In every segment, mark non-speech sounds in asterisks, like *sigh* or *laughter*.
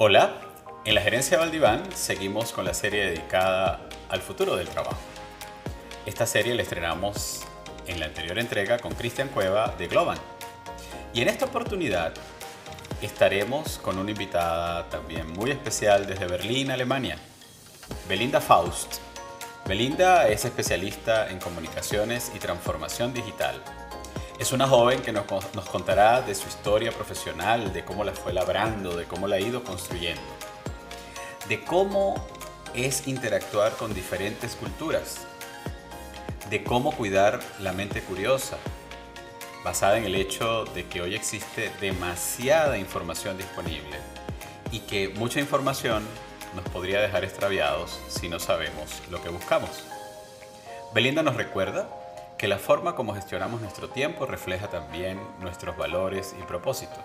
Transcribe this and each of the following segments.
Hola, en la gerencia Valdiván seguimos con la serie dedicada al futuro del trabajo. Esta serie la estrenamos en la anterior entrega con Cristian Cueva de Globan. Y en esta oportunidad estaremos con una invitada también muy especial desde Berlín, Alemania, Belinda Faust. Belinda es especialista en comunicaciones y transformación digital es una joven que nos, contará de su historia profesional, de cómo la fue labrando, de cómo la ha ido construyendo, de cómo es interactuar con diferentes culturas, de cómo cuidar la mente curiosa, basada en el hecho de que hoy existe demasiada información disponible y que mucha información nos podría dejar extraviados si no sabemos lo que buscamos. Belinda nos recuerda que la forma como gestionamos nuestro tiempo refleja también nuestros valores y propósitos.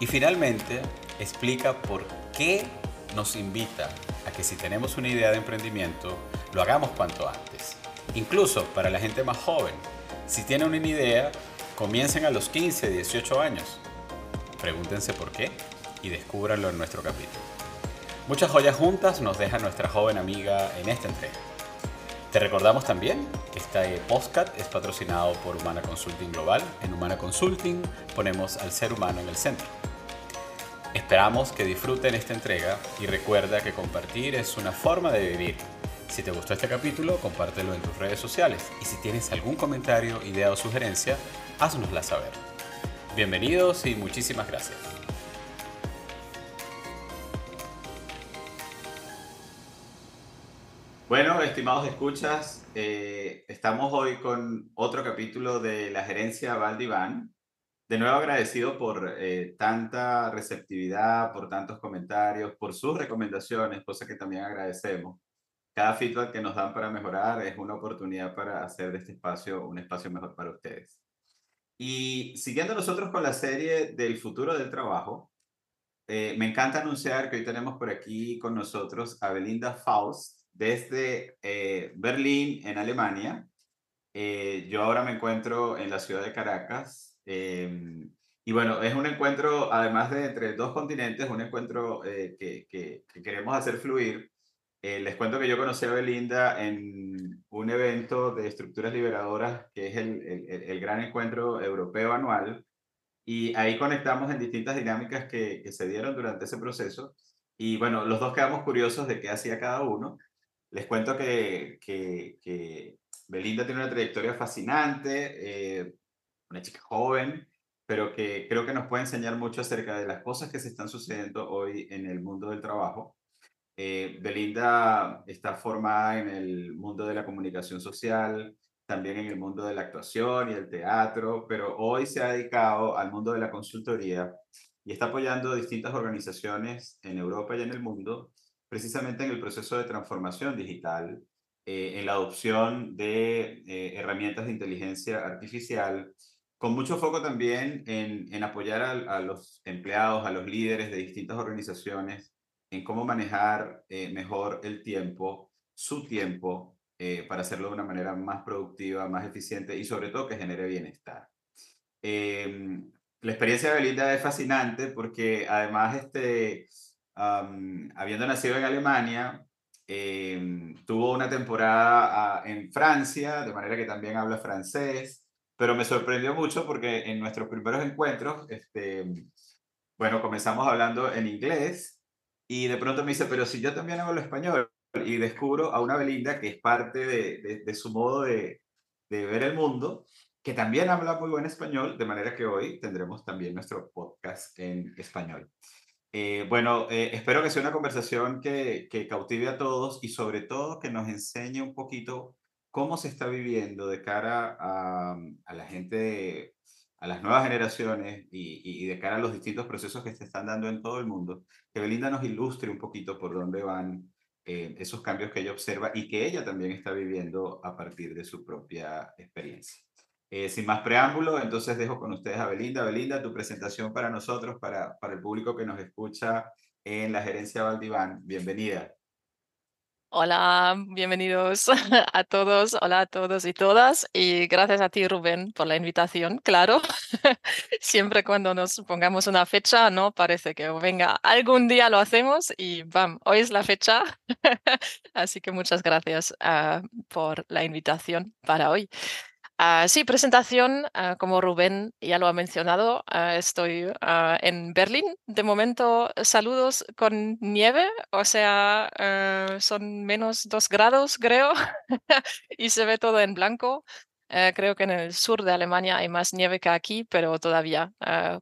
Y finalmente, explica por qué nos invita a que si tenemos una idea de emprendimiento, lo hagamos cuanto antes. Incluso para la gente más joven, si tienen una idea, comiencen a los 15, 18 años. Pregúntense por qué y descúbranlo en nuestro capítulo. Muchas joyas juntas nos deja nuestra joven amiga en esta entrega. Te recordamos también que este podcast es patrocinado por Humana Consulting Global. En Humana Consulting ponemos al ser humano en el centro. Esperamos que disfruten esta entrega y recuerda que compartir es una forma de vivir. Si te gustó este capítulo, compártelo en tus redes sociales y si tienes algún comentario, idea o sugerencia, haznosla saber. Bienvenidos y muchísimas gracias. Bueno, estimados escuchas, eh, estamos hoy con otro capítulo de la gerencia Valdiván. De nuevo agradecido por eh, tanta receptividad, por tantos comentarios, por sus recomendaciones, cosa que también agradecemos. Cada feedback que nos dan para mejorar es una oportunidad para hacer de este espacio un espacio mejor para ustedes. Y siguiendo nosotros con la serie del futuro del trabajo, eh, me encanta anunciar que hoy tenemos por aquí con nosotros a Belinda Faust desde eh, Berlín, en Alemania. Eh, yo ahora me encuentro en la ciudad de Caracas. Em, y bueno, es un encuentro, además de entre dos continentes, un encuentro eh, que, que, queremos hacer fluir. les cuento que yo conocí a Belinda en un evento de estructuras liberadoras, que es el, el, el gran encuentro europeo anual. Y ahí conectamos en distintas dinámicas que, que se dieron durante ese proceso. Y bueno, los dos quedamos curiosos de qué hacía cada uno. Les cuento que, Belinda tiene una trayectoria fascinante, eh, una chica joven, pero que creo que nos puede enseñar mucho acerca de las cosas que se están sucediendo hoy en el mundo del trabajo. Eh, Belinda está formada en el mundo de la comunicación social, también en el mundo de la actuación y el teatro, pero hoy se ha dedicado al mundo de la consultoría y está apoyando distintas organizaciones en Europa y en el mundo precisamente en el proceso de transformación digital, eh, en la adopción de eh, herramientas de inteligencia artificial, con mucho foco también en, apoyar a, los empleados, a los líderes de distintas organizaciones, en cómo manejar eh, mejor el tiempo, su tiempo, para hacerlo de una manera más productiva, más eficiente y sobre todo que genere bienestar. Em, la experiencia de Belinda es fascinante porque además este, habiendo nacido en Alemania, em, tuvo una temporada ah, en Francia, de manera que también habla francés, pero me sorprendió mucho porque en nuestros primeros encuentros, este, bueno, comenzamos hablando en inglés y de pronto me dice, pero si yo también hablo español y descubro a una Belinda que es parte de, de, su modo de, de ver el mundo, que también habla muy buen español, de manera que hoy tendremos también nuestro podcast en español. Eh, bueno, eh, espero que sea una conversación que, que, cautive a todos y sobre todo que nos enseñe un poquito cómo se está viviendo de cara a, a la gente, a las nuevas generaciones y, y, de cara a los distintos procesos que se están dando en todo el mundo. Que Belinda nos ilustre un poquito por dónde van eh, esos cambios que ella observa y que ella también está viviendo a partir de su propia experiencia. Eh, sin más preámbulo, entonces dejo con ustedes a Belinda. Belinda, tu presentación para nosotros, para, para el público que nos escucha en la gerencia Valdiván. Bienvenida. Hola, bienvenidos *laughs* a todos, hola a todos y todas. Y gracias a ti, Rubén, por la invitación. Claro, *laughs* siempre cuando nos pongamos una fecha, ¿no? Parece que venga, algún día lo hacemos y ¡bam! Hoy es la fecha. *laughs* Así que muchas gracias ah, por la invitación para hoy. Ah, sí, presentación, ah, como Rubén ya lo ha mencionado, ah, estoy en Berlín. De momento, saludos con nieve, o sea, son menos dos grados, creo, *laughs* y se ve todo en blanco. Eh, creo que en el sur de Alemania hay más nieve que aquí, pero todavía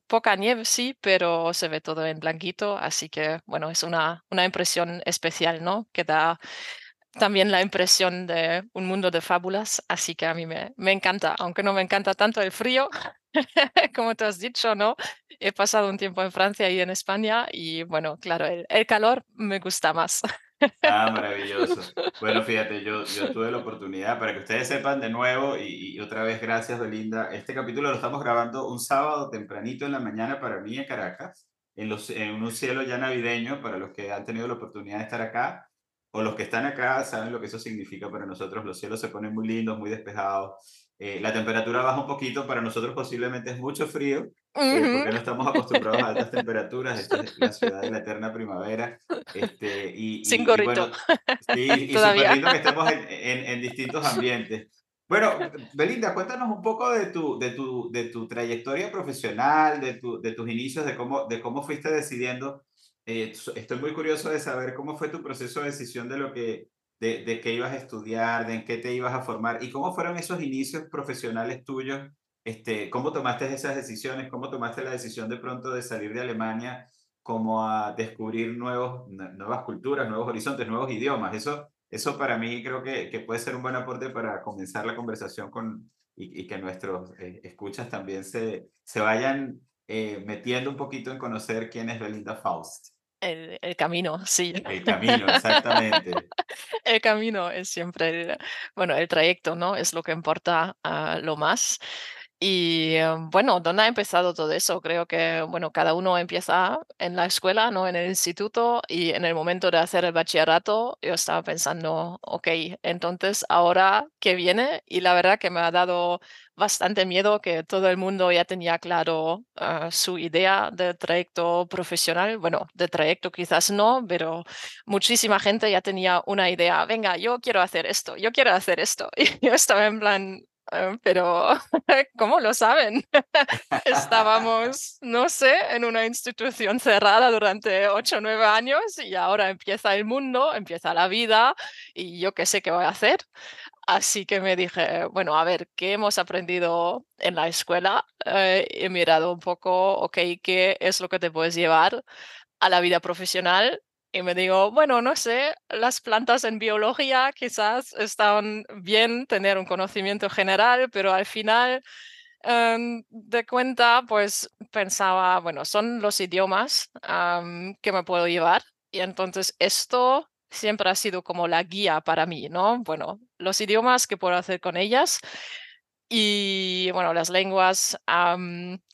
poca nieve, sí, pero se ve todo en blanquito, así que, bueno, es una, una impresión especial, ¿no? Que da también la impresión de un mundo de fábulas, así que a mí me, me encanta, aunque no me encanta tanto el frío, *laughs* como te has dicho, ¿no? He pasado un tiempo en Francia y en España y bueno, claro, el, calor me gusta más. Ah, maravilloso. *laughs* Bueno, fíjate, yo, yo tuve la oportunidad, para que ustedes sepan de nuevo, y, otra vez gracias, Belinda, este capítulo lo estamos grabando un sábado tempranito en la mañana para mí en Caracas, en, los, en un cielo ya navideño, para los que han tenido la oportunidad de estar acá o los que están acá saben lo que eso significa para nosotros. Los cielos se ponen muy lindos, muy despejados. Eh, la temperatura baja un poquito, para nosotros posiblemente es mucho frío, eh, porque no estamos acostumbrados a altas *laughs* temperaturas. Esta es la ciudad de la eterna primavera. Este, y, Sin gorrito. sí, y *laughs* súper lindo que estemos en, en, en, distintos *laughs* ambientes. Bueno, Belinda, cuéntanos un poco de tu, de tu, de tu trayectoria profesional, de, tu, de tus inicios, de cómo, de cómo fuiste decidiendo eh, estoy muy curioso de saber cómo fue tu proceso de decisión de lo que, de, de qué ibas a estudiar, de en qué te ibas a formar y cómo fueron esos inicios profesionales tuyos. Este, ¿Cómo tomaste esas decisiones? ¿Cómo tomaste la decisión de pronto de salir de Alemania como a descubrir nuevos, nuevas culturas, nuevos horizontes, nuevos idiomas? Eso, eso para mí creo que, que puede ser un buen aporte para comenzar la conversación con, y, que nuestros eh, escuchas también se, se vayan eh, metiendo un poquito en conocer quién es Belinda Faust. El, camino, sí. El camino, exactamente. *laughs* el camino es siempre, bueno, el trayecto, ¿no? Es lo que importa uh, lo más. Y em, bueno, ¿dónde ha empezado todo eso? Creo que, bueno, cada uno empieza en la escuela, ¿no? En el instituto y en el momento de hacer el bachillerato, yo estaba pensando, ok, entonces ahora qué viene y la verdad que me ha dado bastante miedo que todo el mundo ya tenía claro ah, su idea de trayecto profesional. Bueno, de trayecto quizás no, pero muchísima gente ya tenía una idea. Venga, yo quiero hacer esto, yo quiero hacer esto. *laughs* Y yo estaba en plan, pero *laughs* ¿cómo lo saben? *laughs* *laughs* Estábamos, no sé, en una institución cerrada durante ocho o nueve años y ahora empieza el mundo, empieza la vida y yo qué sé qué voy a hacer. Así que me dije, bueno, a ver, ¿qué hemos aprendido en la escuela? Eh, he mirado un poco, ok, ¿qué es lo que te puedes llevar a la vida profesional y me digo, bueno, no sé, las plantas en biología quizás están bien tener un conocimiento general, pero al final em, de cuenta, pues pensaba, bueno, son los idiomas que me puedo llevar. Y entonces esto siempre ha sido como la guía para mí, ¿no? Bueno, los idiomas que puedo hacer con ellas y bueno, las lenguas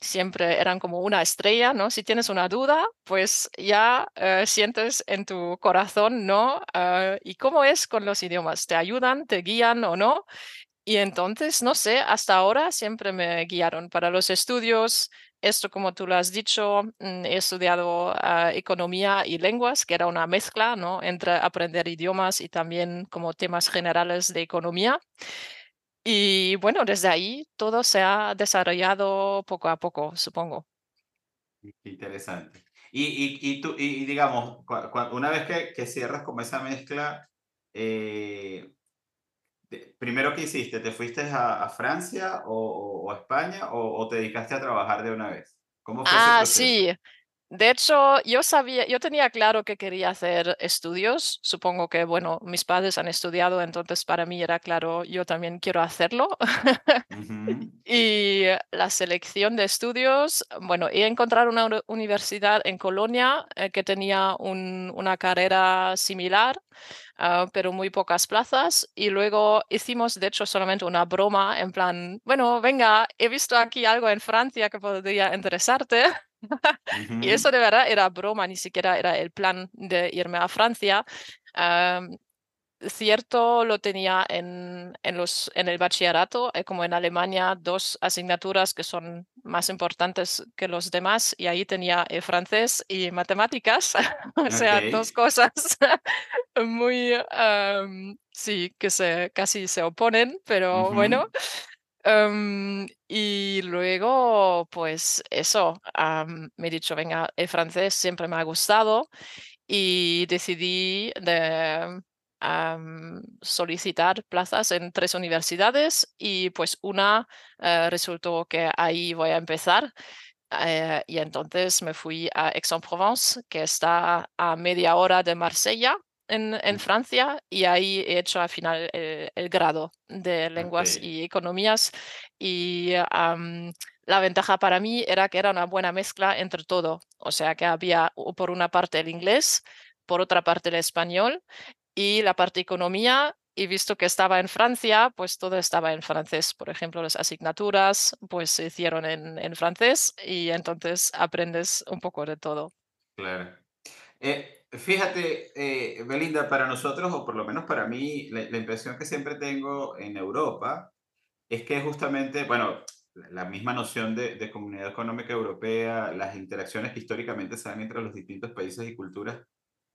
siempre eran como una estrella, ¿no? Si tienes una duda, pues ya eh, sientes en tu corazón, ¿no? Ah, ¿Y cómo es con los idiomas? ¿Te ayudan, te guían o no? Y entonces, no sé, hasta ahora siempre me guiaron para los estudios. Esto, como tú lo has dicho, mm, he estudiado ah, economía y lenguas, que era una mezcla, ¿no? Entre aprender idiomas y también como temas generales de economía. Y bueno, desde ahí todo se ha desarrollado poco a poco, supongo. Interesante. Y, y, y, tú, y digamos, una vez que, que, cierras como esa mezcla, eh, primero qué hiciste, ¿te fuiste a, Francia o, o, a España o, o, te dedicaste a trabajar de una vez? ¿Cómo fue ah, sí. De hecho, yo sabía, yo tenía claro que quería hacer estudios. Supongo que, bueno, mis padres han estudiado, entonces para mí era claro, yo también quiero hacerlo. *laughs* y la selección de estudios, bueno, he encontrado una universidad en Colonia eh, que tenía una carrera similar, ah, pero muy pocas plazas. Y luego hicimos, de hecho, solamente una broma en plan, bueno, venga, he visto aquí algo en Francia que podría interesarte. *laughs* y eso de verdad era broma, ni siquiera era el plan de irme a Francia. cierto lo tenía en, en, los, en el bachillerato, hay como en Alemania dos asignaturas que son más importantes que los demás y ahí tenía francés y matemáticas, *laughs* o sea, dos cosas *laughs* muy, sí, que se, casi se oponen, pero bueno. Y luego, pues eso, me he dicho, venga, el francés siempre me ha gustado y decidí de solicitar plazas en tres universidades y pues una eh, resultó que ahí voy a empezar. Eh, y entonces me fui a Aix-en-Provence, que está a media hora de Marsella, en, en. Francia y ahí he hecho al final el, el grado de lenguas Ok, y economías y la ventaja para mí era que era una buena mezcla entre todo, o sea que había por una parte el inglés, por otra parte el español y la parte economía y visto que estaba en Francia, pues todo estaba en francés. Por ejemplo, las asignaturas pues se hicieron en, en francés y entonces aprendes un poco de todo. claro. Eh, fíjate, eh, Belinda, para nosotros, o por lo menos para mí, la, impresión que siempre tengo en Europa es que justamente, bueno, la misma noción de, de comunidad económica europea, las interacciones que históricamente se dan entre los distintos países y culturas,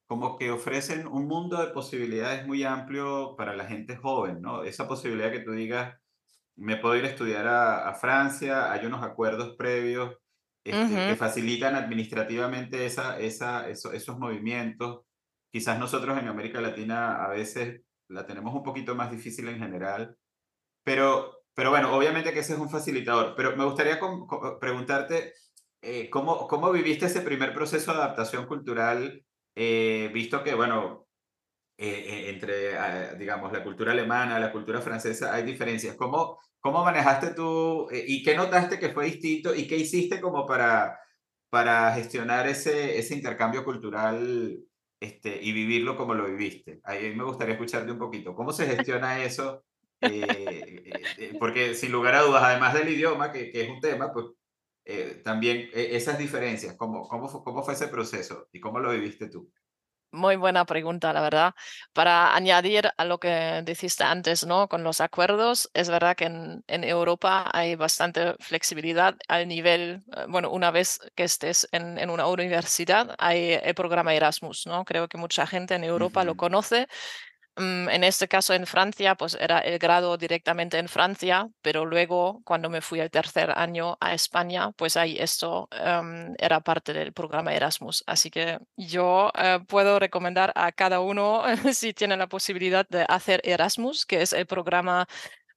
como que ofrecen un mundo de posibilidades muy amplio para la gente joven, ¿no? Esa posibilidad que tú digas, me puedo ir a estudiar a, a Francia, hay unos acuerdos previos este, que Ujú. facilitan administrativamente esa, esa, eso- esos movimientos. Quizás nosotros en América Latina a veces la tenemos un poquito más difícil en general, pero, pero bueno, obviamente que ese es un facilitador. Pero me gustaría preguntarte, eh, ¿cómo, ¿cómo viviste ese primer proceso de adaptación cultural, eh, visto que, bueno, eh, eh, entre, ah, digamos, la cultura alemana, la cultura francesa, hay diferencias. ¿Cómo, cómo manejaste tú eh, y qué notaste que fue distinto y qué hiciste como para, para gestionar ese, ese intercambio cultural este, y vivirlo como lo viviste? Ahí me gustaría escucharte un poquito. ¿Cómo se gestiona eso? Eh, eh, eh, porque sin lugar a dudas, además del idioma, que, que es un tema, pues eh, también eh, esas diferencias, ¿cómo, cómo, fue, ¿cómo fue ese proceso y cómo lo viviste tú? Muy buena pregunta, la verdad. Para añadir a lo que dijiste antes, ¿no? Con los acuerdos, es verdad que en, en Europa hay bastante flexibilidad al nivel, eh, bueno, una vez que estés en, en una universidad, hay el programa Erasmus, ¿no? Creo que mucha gente en Europa lo Ujú, conoce Mm, En este caso en Francia, pues era el grado directamente en Francia, pero luego cuando me fui el tercer año a España, pues ahí esto em, era parte del programa Erasmus. Así que yo eh, puedo recomendar a cada uno, *laughs* si tiene la posibilidad de hacer Erasmus, que es el programa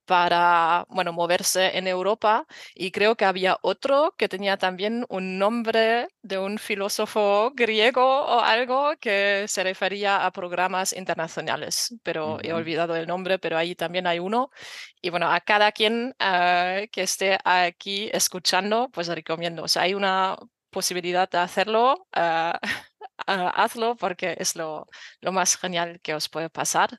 para, bueno, moverse en Europa y creo que había otro que tenía también un nombre de un filósofo griego o algo que se refería a programas internacionales, pero he olvidado el nombre, pero ahí también hay uno. Y bueno, a cada quien eh, que esté aquí escuchando, pues recomiendo. O sea, hay una posibilidad de hacerlo, ah, *laughs* hazlo porque es lo, lo más genial que os puede pasar.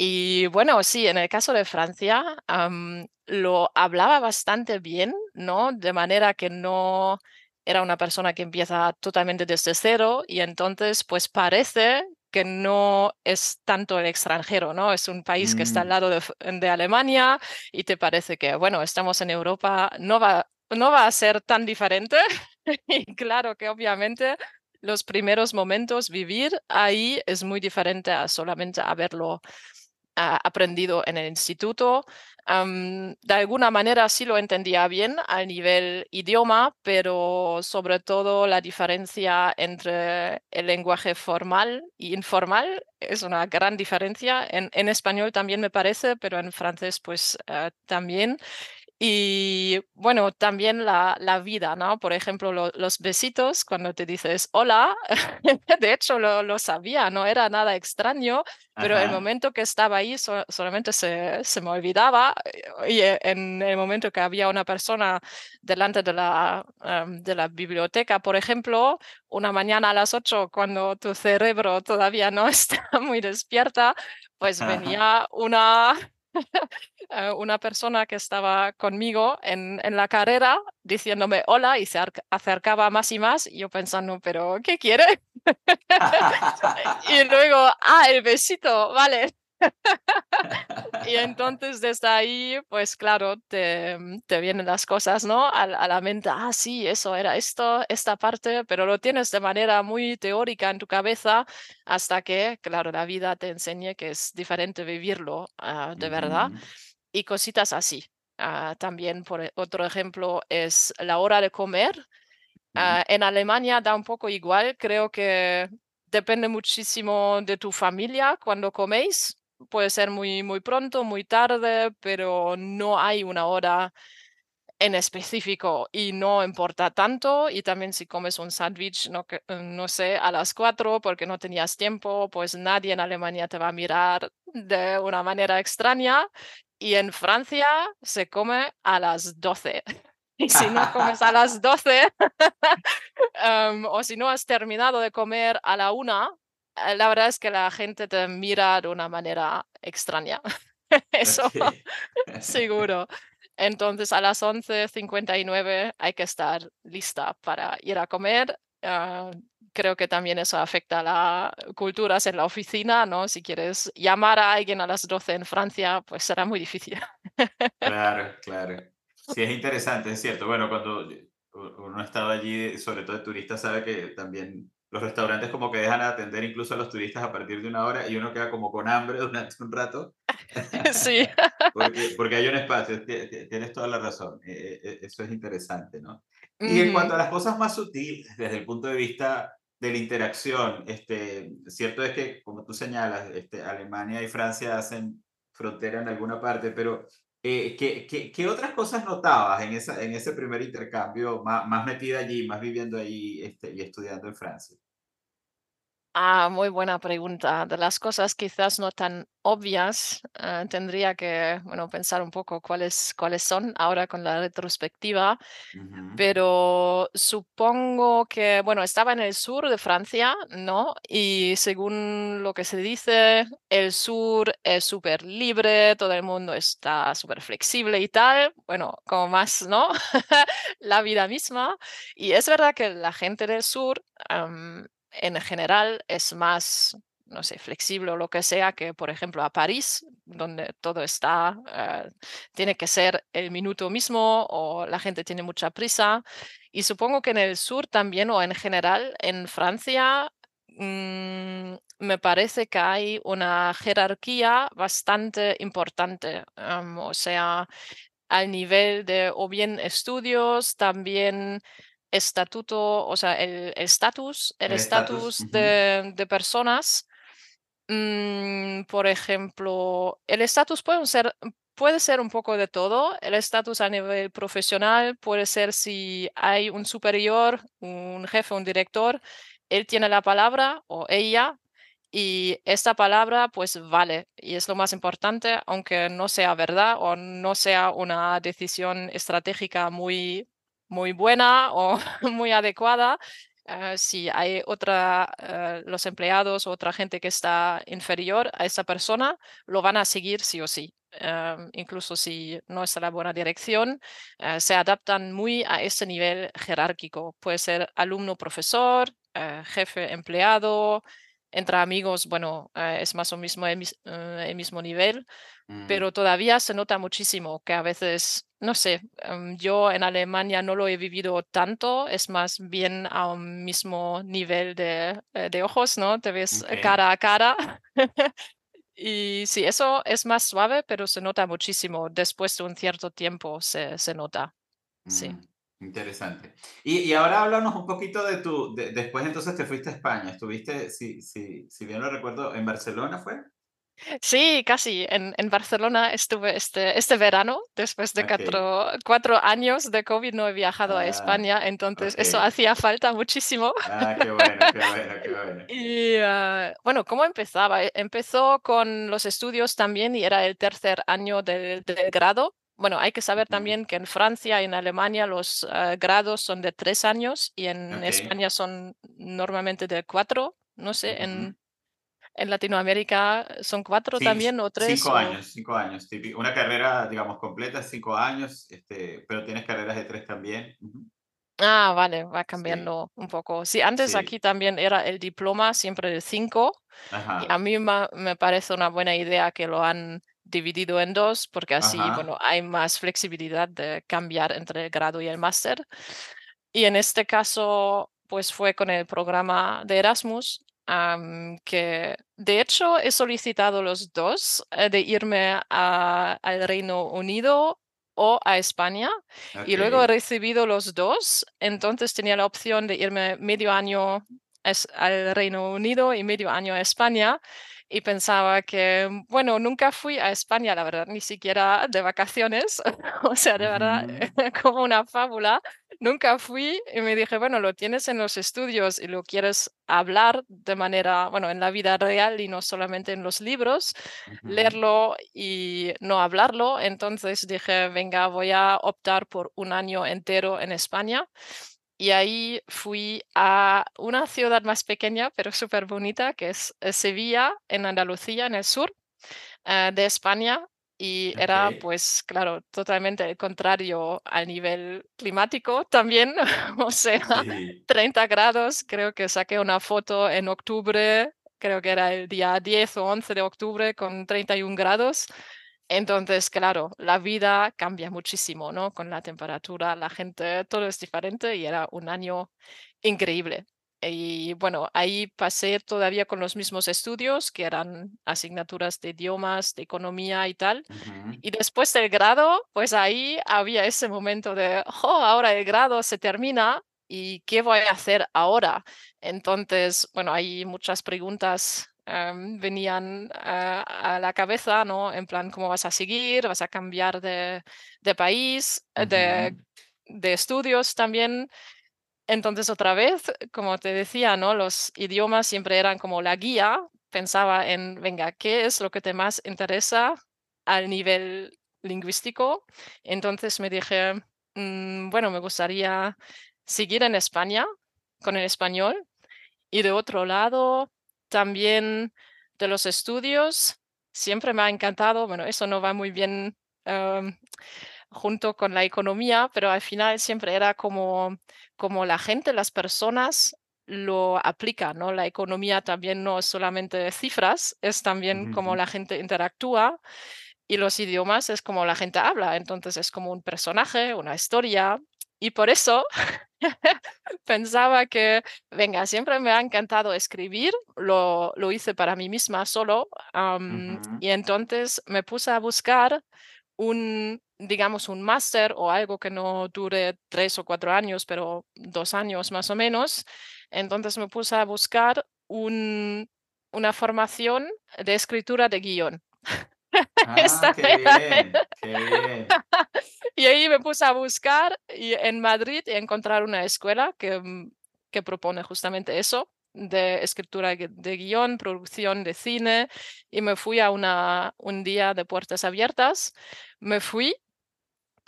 Y bueno, sí, en el caso de Francia, am, lo hablaba bastante bien, ¿no? De manera que no era una persona que empieza totalmente desde cero y entonces pues parece que no es tanto el extranjero, ¿no? Es un país que está al Mm, lado de, de Alemania y te parece que, bueno, estamos en Europa, no va, no va a ser tan diferente. *laughs* Y claro que obviamente los primeros momentos vivir ahí es muy diferente a solamente haberlo aprendido en el instituto. De alguna manera sí lo entendía bien al nivel idioma, pero sobre todo la diferencia entre el lenguaje formal y informal es una gran diferencia. En, español también me parece, pero en francés pues ah, también. Y bueno, también la, la vida, ¿no? Por ejemplo, lo- los besitos, cuando te dices hola, *laughs* de hecho lo, lo sabía, no era nada extraño, pero el momento que estaba ahí so- solamente se, se me olvidaba y eh, en el momento que había una persona delante de la, em, de la biblioteca, por ejemplo, una mañana a las 8, cuando tu cerebro todavía no *laughs* está muy despierta, pues ajá. venía una *laughs* una persona que estaba conmigo en, en la carrera diciéndome hola y se acercaba más y más y yo pensando, pero ¿qué quiere? *laughs* *laughs* y luego, ah, el besito, vale. *laughs* y entonces desde ahí, pues claro, te, te vienen las cosas, ¿no? A, a, la mente, ah, sí, eso era esto, esta parte, pero lo tienes de manera muy teórica en tu cabeza hasta que, claro, la vida te enseñe que es diferente vivirlo uh, de verdad y cositas así. Uh, también, por e, otro ejemplo, es la hora de comer. Uh, en Alemania da un poco igual, creo que depende muchísimo de tu familia cuando coméis puede ser muy, muy pronto, muy tarde, pero no hay una hora en específico y no importa tanto. Y también si comes un sándwich, no, no sé, a las cuatro porque no tenías tiempo, pues nadie en Alemania te va a mirar de una manera extraña. Y en Francia se come a las doce. *laughs* Y si no comes a *laughs* las doce, um, *laughs* o si no has terminado de comer a la una, la verdad es que la gente te mira de una manera extraña. *laughs* Eso, *laughs* seguro. Entonces a las 11.59 hay que estar lista para ir a comer. Uh, creo que también eso afecta a la culturas en la oficina, ¿no? Si quieres llamar a alguien a las 12 en Francia, pues será muy difícil. Claro, claro. *laughs* Sí, es interesante, es cierto. Bueno, cuando uno ha estado allí, sobre todo de turista, sabe que también los restaurantes como que dejan de atender incluso a los turistas a partir de una hora y uno queda como con hambre *laughs* durante un rato. *laughs* Sí. *laughs* porque, porque, hay un espacio, tienes toda la razón, eh, eh, eso es interesante, ¿no? Y en cuanto a las cosas más sutiles, desde el punto de vista de la interacción, este, cierto es que, como tú señalas, este, Alemania y Francia hacen frontera en alguna parte, pero eh, ¿qué, qué, qué, otras cosas notabas en, esa, en ese primer intercambio, más, más metida allí, más viviendo allí este, y estudiando en Francia? Ah, muy buena pregunta. De las cosas quizás no tan obvias, uh, tendría que bueno, pensar un poco cuáles, cuáles son ahora con la retrospectiva, Uh -huh. pero supongo que, bueno, estaba en el sur de Francia, ¿no? Y según lo que se dice, el sur es súper libre, todo el mundo está súper flexible y tal, bueno, como más, ¿no? *laughs* la vida misma. Y es verdad que la gente del sur... Um, en general es más, no sé, flexible o lo que sea que, por ejemplo, a París, donde todo está, uh, tiene que ser el minuto mismo o la gente tiene mucha prisa. Y supongo que en el sur también o en general en Francia mmm, me parece que hay una jerarquía bastante importante, o sea, al nivel de o bien estudios, también estatuto, o sea, el estatus, el estatus de, de, personas. Mm, por ejemplo, el estatus puede ser, puede ser un poco de todo. El estatus a nivel profesional puede ser si hay un superior, un jefe, un director, él tiene la palabra o ella. Y esta palabra pues vale y es lo más importante, aunque no sea verdad o no sea una decisión estratégica muy muy buena o *laughs* muy adecuada. Uh, si hay otra, uh, los empleados o otra gente que está inferior a esa persona, lo van a seguir sí o sí. Uh, incluso si no está la buena dirección, se adaptan muy a ese nivel jerárquico. Puede ser alumno-profesor, jefe empleado, entre amigos, bueno, es más o mismo el, el mismo nivel, Mm. pero todavía se nota muchísimo que a veces, no sé, um, yo en Alemania no lo he vivido tanto, es más bien a un mismo nivel de, eh, de ojos, ¿no? Te ves Okay. cara a cara. *laughs* y sí, eso es más suave, pero se nota muchísimo. Después de un cierto tiempo se, se nota. Sí. Mm, interesante. Y, y ahora háblanos un poquito de tu, de- después entonces te fuiste a España, estuviste, si, si, si bien lo recuerdo, en Barcelona fue. Sí, casi. En, en Barcelona estuve este, este verano, después de Ok. cuatro, cuatro años de COVID no he viajado a Ah, España, entonces eso hacía falta muchísimo. Ah, qué bueno, qué bueno, qué bueno. *laughs* Y ah, bueno, ¿cómo empezaba? E- Empezó con los estudios también y era el tercer año del, del grado. Bueno, hay que saber también que en Francia y en Alemania los ah, grados son de tres años y en. España son normalmente de cuatro. No sé, en, en Latinoamérica son cuatro Sí, también o tres cinco o... años, cinco años. típico. Una carrera, digamos, completa, cinco años, este, pero tienes carreras de tres también. Ujú. Ah, vale, va Sí, cambiando un poco. Sí, antes aquí sí, también era el diploma siempre de 5 y a ajá, mí me parece una buena idea que lo han dividido en dos porque así, bueno, ajá, hay más flexibilidad de cambiar entre el grado y el máster. Y en este caso, pues fue con el programa de Erasmus, que de hecho he solicitado los dos, eh, de irme a- al Reino Unido o a España, y luego he recibido los dos, entonces tenía la opción de irme medio año es- al Reino Unido y medio año a España. Y pensaba que, bueno, nunca fui a España, la verdad, ni siquiera de vacaciones, *laughs* o sea, de verdad, ujú, *laughs* como una fábula. Nunca fui y me dije, bueno, lo tienes en los estudios y lo quieres hablar de manera, bueno, en la vida real y no solamente en los libros, leerlo y no hablarlo. Entonces dije, venga, voy a optar por un año entero en España. Y ahí fui a una ciudad más pequeña, pero súper bonita, que es eh, Sevilla, en Andalucía, en el sur eh, de España y era, okey, pues, claro, totalmente el contrario al nivel climático también, *laughs* o sea, sí, 30 grados, creo que saqué una foto en octubre, creo que era el día 10 o 11 de octubre con 31 grados. Entonces, claro, la vida cambia muchísimo, ¿no? Con la temperatura, la gente, todo es diferente y era un año increíble. Y bueno, ahí pasé todavía con los mismos estudios, que eran asignaturas de idiomas, de economía y tal. Y después del grado, pues ahí había ese momento de, oh, ahora el grado se termina y ¿qué voy a hacer ahora? Entonces, bueno, hay muchas preguntas em, venían a, a la cabeza, ¿no? En plan, ¿cómo vas a seguir? ¿Vas a cambiar de, de país, eh, de estudios también? Entonces, otra vez, como te decía, ¿no? Los idiomas siempre eran como la guía. Pensaba en, venga, ¿qué es lo que te más interesa al nivel lingüístico? Entonces me dije, "Mm, bueno, me gustaría seguir en España con el español y de otro lado, también de los estudios, siempre me ha encantado, bueno, eso no va muy bien, em, junto con la economía, pero al final siempre era como como la gente, las personas lo aplican, ¿no? La economía también no es solamente cifras, es también como la gente interactúa y los idiomas es como la gente habla, entonces es como un personaje, una historia y por eso *laughs* Pensaba que, venga, siempre me ha encantado escribir, lo, lo hice para mí misma solo, am, ujú, y entonces me puse a buscar un, digamos, un máster o algo que no dure tres o cuatro años, pero dos años más o menos. Entonces me puse a buscar un, una formación de escritura de guion. *laughs* Ah, qué bien, qué bien. Y ahí me puse a buscar y en Madrid y encontrar una escuela que, mm, que propone justamente eso, de escritura de guion, producción de cine, y me fui a una, un día de puertas abiertas. Me fui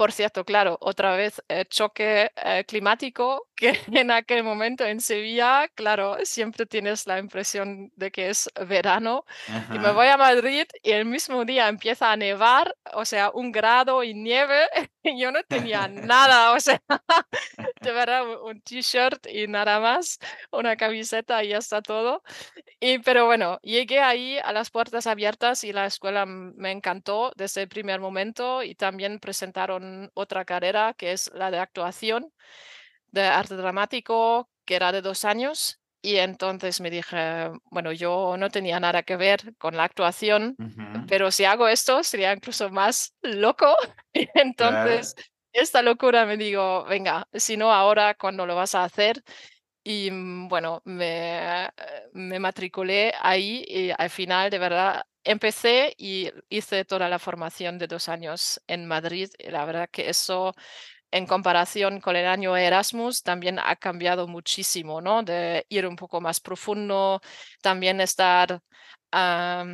por cierto, claro, otra vez, eh, choque, eh, climático, *laughs* que en aquel momento en Sevilla, claro, siempre tienes la impresión de que es verano, y me voy Ajá. a Madrid y el mismo día empieza a nevar, o sea, un grado y nieve, *laughs* y yo no tenía nada, o sea, *laughs* de verdad, un t-shirt y nada más, una camiseta y ya está todo. Y pero bueno, llegué ahí a las puertas abiertas y la escuela me encantó desde el primer momento y también presentaron otra carrera que es la de actuación, de arte dramático, que era de dos años. Y entonces me dije, bueno, yo no tenía nada que ver con la actuación, Ujú, pero si hago esto sería incluso más loco. *laughs* Y entonces, claro. esta locura me digo, venga, si no ahora, ¿cuándo lo vas a hacer? Y, mm, bueno, me, eh, me matriculé ahí y al final, de verdad, empecé y hice toda la formación de 2 años en Madrid. Y la verdad que eso, en comparación con el año Erasmus, también ha cambiado muchísimo, ¿no? De ir un poco más profundo, también estar, ah,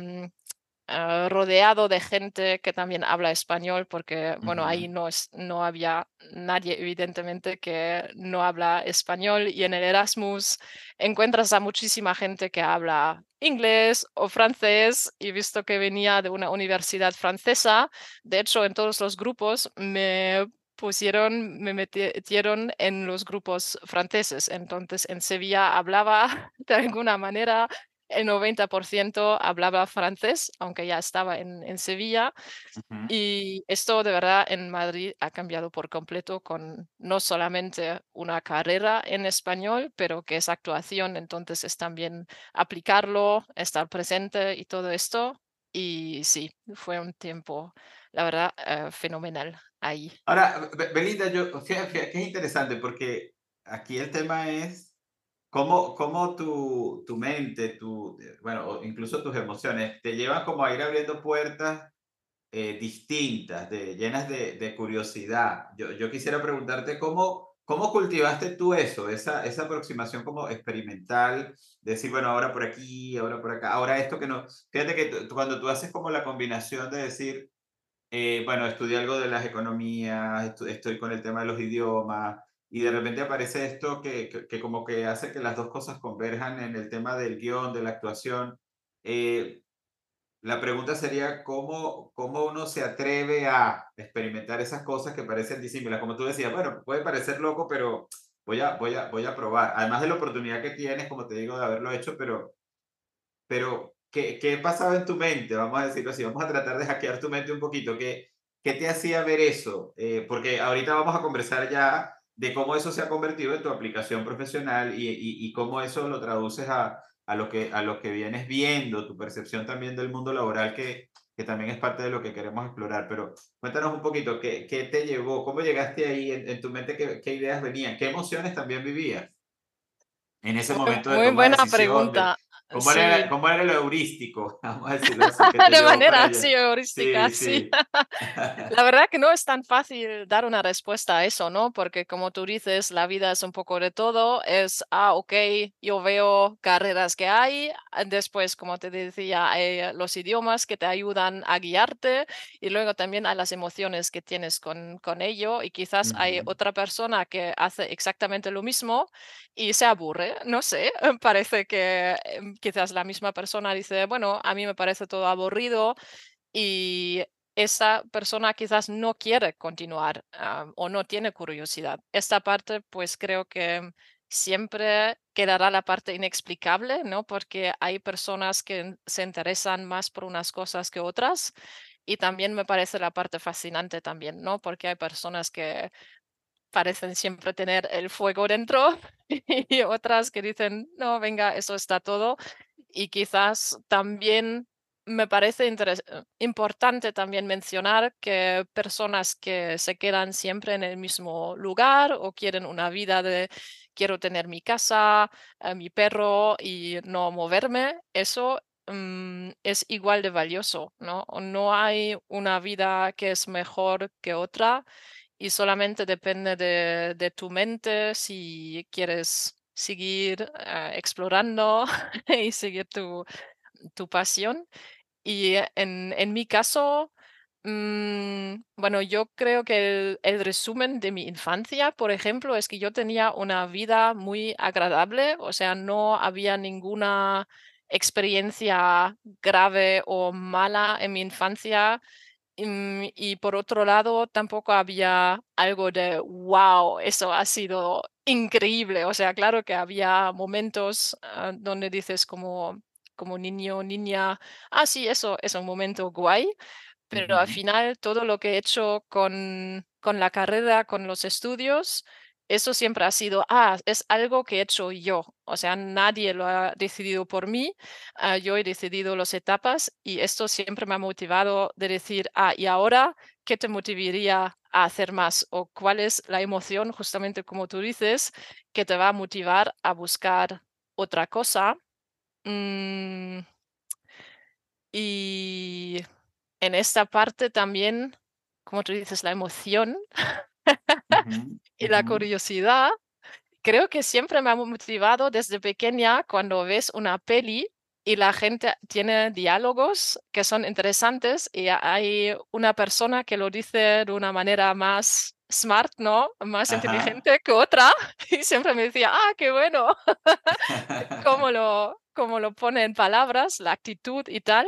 rodeado de gente que también habla español, porque, bueno, ahí no, es, no había nadie, evidentemente, que no habla español. Y en el Erasmus encuentras a muchísima gente que habla inglés o francés. Y visto que venía de una universidad francesa, de hecho, en todos los grupos me pusieron, me metieron en los grupos franceses. Entonces en Sevilla hablaba *laughs* de alguna manera, el 90% hablaba francés, aunque ya estaba en, en Sevilla. Y esto de verdad en Madrid ha cambiado por completo con no solamente una carrera en español, pero que es actuación, entonces es también aplicarlo, estar presente y todo esto. Y sí, fue un tiempo, la verdad, eh, fenomenal ahí. Ahora, Belinda, yo, que es interesante porque aquí el tema es cómo, cómo tu, tu mente, tu, bueno, incluso tus emociones te llevan como a ir abriendo puertas eh, distintas, de, llenas de, de curiosidad. Yo, yo, quisiera preguntarte cómo, cómo cultivaste tú eso, esa, esa aproximación como experimental, de decir, bueno, ahora por aquí, ahora por acá, ahora esto que no. Fíjate que cuando tú haces como la combinación de decir, eh, bueno, estudié algo de las economías, estoy con el tema de los idiomas, y de repente aparece esto que, que, que, como que hace que las dos cosas converjan en el tema del guion, de la actuación. Eh, la pregunta sería cómo, cómo uno se atreve a experimentar esas cosas que parecen disímiles. Como tú decías, bueno, puede parecer loco, pero voy a, voy a, voy a probar. Además de la oportunidad que tienes, como te digo, de haberlo hecho, pero, pero ¿qué, qué pasaba en tu mente? Vamos a decirlo así, vamos a tratar de hackear tu mente un poquito. ¿Qué, qué te hacía ver eso? Eh, porque ahorita vamos a conversar ya de cómo eso se ha convertido en tu aplicación profesional y, y, y cómo eso lo traduces a, a lo que, a lo que vienes viendo, tu percepción también del mundo laboral, que, que también es parte de lo que queremos explorar. Pero cuéntanos un poquito, ¿qué, qué te llevó? ¿Cómo llegaste ahí en, tu mente? Qué, ¿Qué, ideas venían? ¿Qué emociones también vivías en ese momento de Muy buena pregunta. ¿Cómo, sí. era, ¿Cómo era lo heurístico? *laughs* Vamos a decirlo así. *laughs* de manera así heurística, sí. sí. *laughs* la verdad que no es tan fácil dar una respuesta a eso, ¿no? Porque como tú dices, la vida es un poco de todo. Es, ah, ok, yo veo carreras que hay. Después, como te decía, hay los idiomas que te ayudan a guiarte y luego también hay las emociones que tienes con, con ello. Y quizás uh -huh. hay otra persona que hace exactamente lo mismo y se aburre, no sé, parece que em, quizás la misma persona dice, bueno, a mí me parece todo aburrido y esa persona quizás no quiere continuar um, o no tiene curiosidad. Esta parte, pues creo que siempre quedará la parte inexplicable, ¿no? Porque hay personas que se interesan más por unas cosas que otras. Y también me parece la parte fascinante también, ¿no? Porque hay personas que parecen siempre tener el fuego dentro *laughs* y otras que dicen, no, venga, eso está todo. Y quizás también me parece importante también mencionar que personas que se quedan siempre en el mismo lugar o quieren una vida de quiero tener mi casa, eh, mi perro y no moverme, eso um, es igual de valioso, ¿no? No hay una vida que es mejor que otra y solamente depende de, de tu mente si quieres seguir uh, explorando *laughs* y seguir tu, tu pasión. Y en, en mi caso, mmm, bueno, yo creo que el, resumen de mi infancia, por ejemplo, es que yo tenía una vida muy agradable, o sea, no había ninguna experiencia grave o mala en mi infancia Mm, y por otro lado, tampoco había algo de, wow, eso ha sido increíble. O sea, claro que había momentos uh, donde dices como, como niño, niña, ah, sí, eso es un momento guay, pero uh -huh. al final todo lo que he hecho con, con la carrera, con los estudios, eso siempre ha sido, ah, es algo que he hecho yo. O sea, nadie lo ha decidido por mí. Uh, yo he decidido las etapas y esto siempre me ha motivado de decir, ah, y ahora, ¿qué te motivaría a hacer más? O cuál es la emoción, justamente como tú dices, que te va a motivar a buscar otra cosa. Mm, y en esta parte también, como tú dices, la emoción. Uh *laughs* -huh, y la curiosidad, creo que siempre me ha motivado desde pequeña cuando ves una peli y la gente tiene diálogos que son interesantes y hay una persona que lo dice de una manera más smart, ¿no? Más Ajá. inteligente que otra. *laughs* Y siempre me decía, ah, qué bueno. *laughs* cómo lo, cómo lo pone en palabras, la actitud y tal.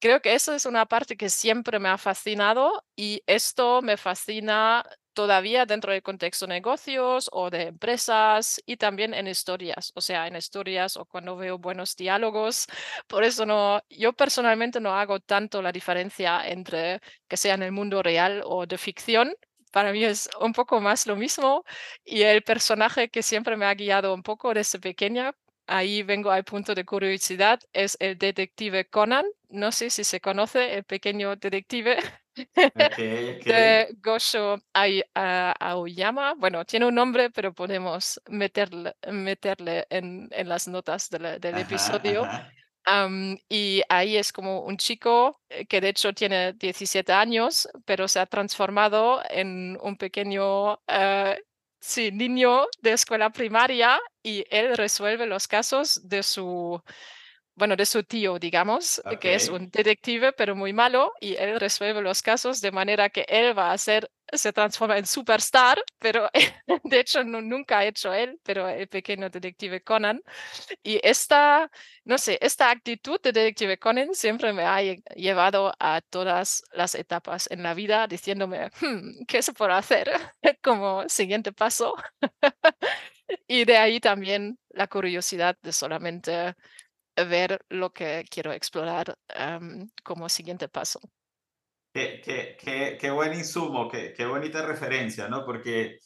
Creo que eso es una parte que siempre me ha fascinado y esto me fascina todavía dentro del contexto de negocios o de empresas y también en historias, o sea, en historias o cuando veo buenos diálogos. *laughs* Por eso no, yo personalmente no hago tanto la diferencia entre que sea en el mundo real o de ficción. Para mí es un poco más lo mismo y el personaje que siempre me ha guiado un poco desde pequeña, ahí vengo al punto de curiosidad, es el detective Conan. No sé si se conoce el pequeño detective. *laughs* Okay, de okay. Gosho Ai- a- Aoyama. Bueno, tiene un nombre, pero podemos meterle, meterle en, en las notas del, del Ajá, episodio. ajá. Am, y ahí es como un chico eh, que de hecho tiene 17 años, pero se ha transformado en un pequeño eh, sí, niño de escuela primaria y él resuelve los casos de su bueno, de su tío, digamos, eh, que es Okay. un detective, pero muy malo, y él resuelve los casos de manera que él va a ser, se transforma en superstar, pero *laughs* de hecho no, nunca ha hecho él, pero el pequeño detective Conan. Y esta, no sé, esta actitud de detective Conan siempre me ha lle- llevado a todas las etapas en la vida, diciéndome, "Hmm, ¿qué se puede hacer *laughs* como siguiente paso? *laughs* Y de ahí también la curiosidad de solamente ver lo que quiero explorar, am, como siguiente paso. Qué, qué, qué, qué buen insumo, qué, bonita referencia, ¿no? Porque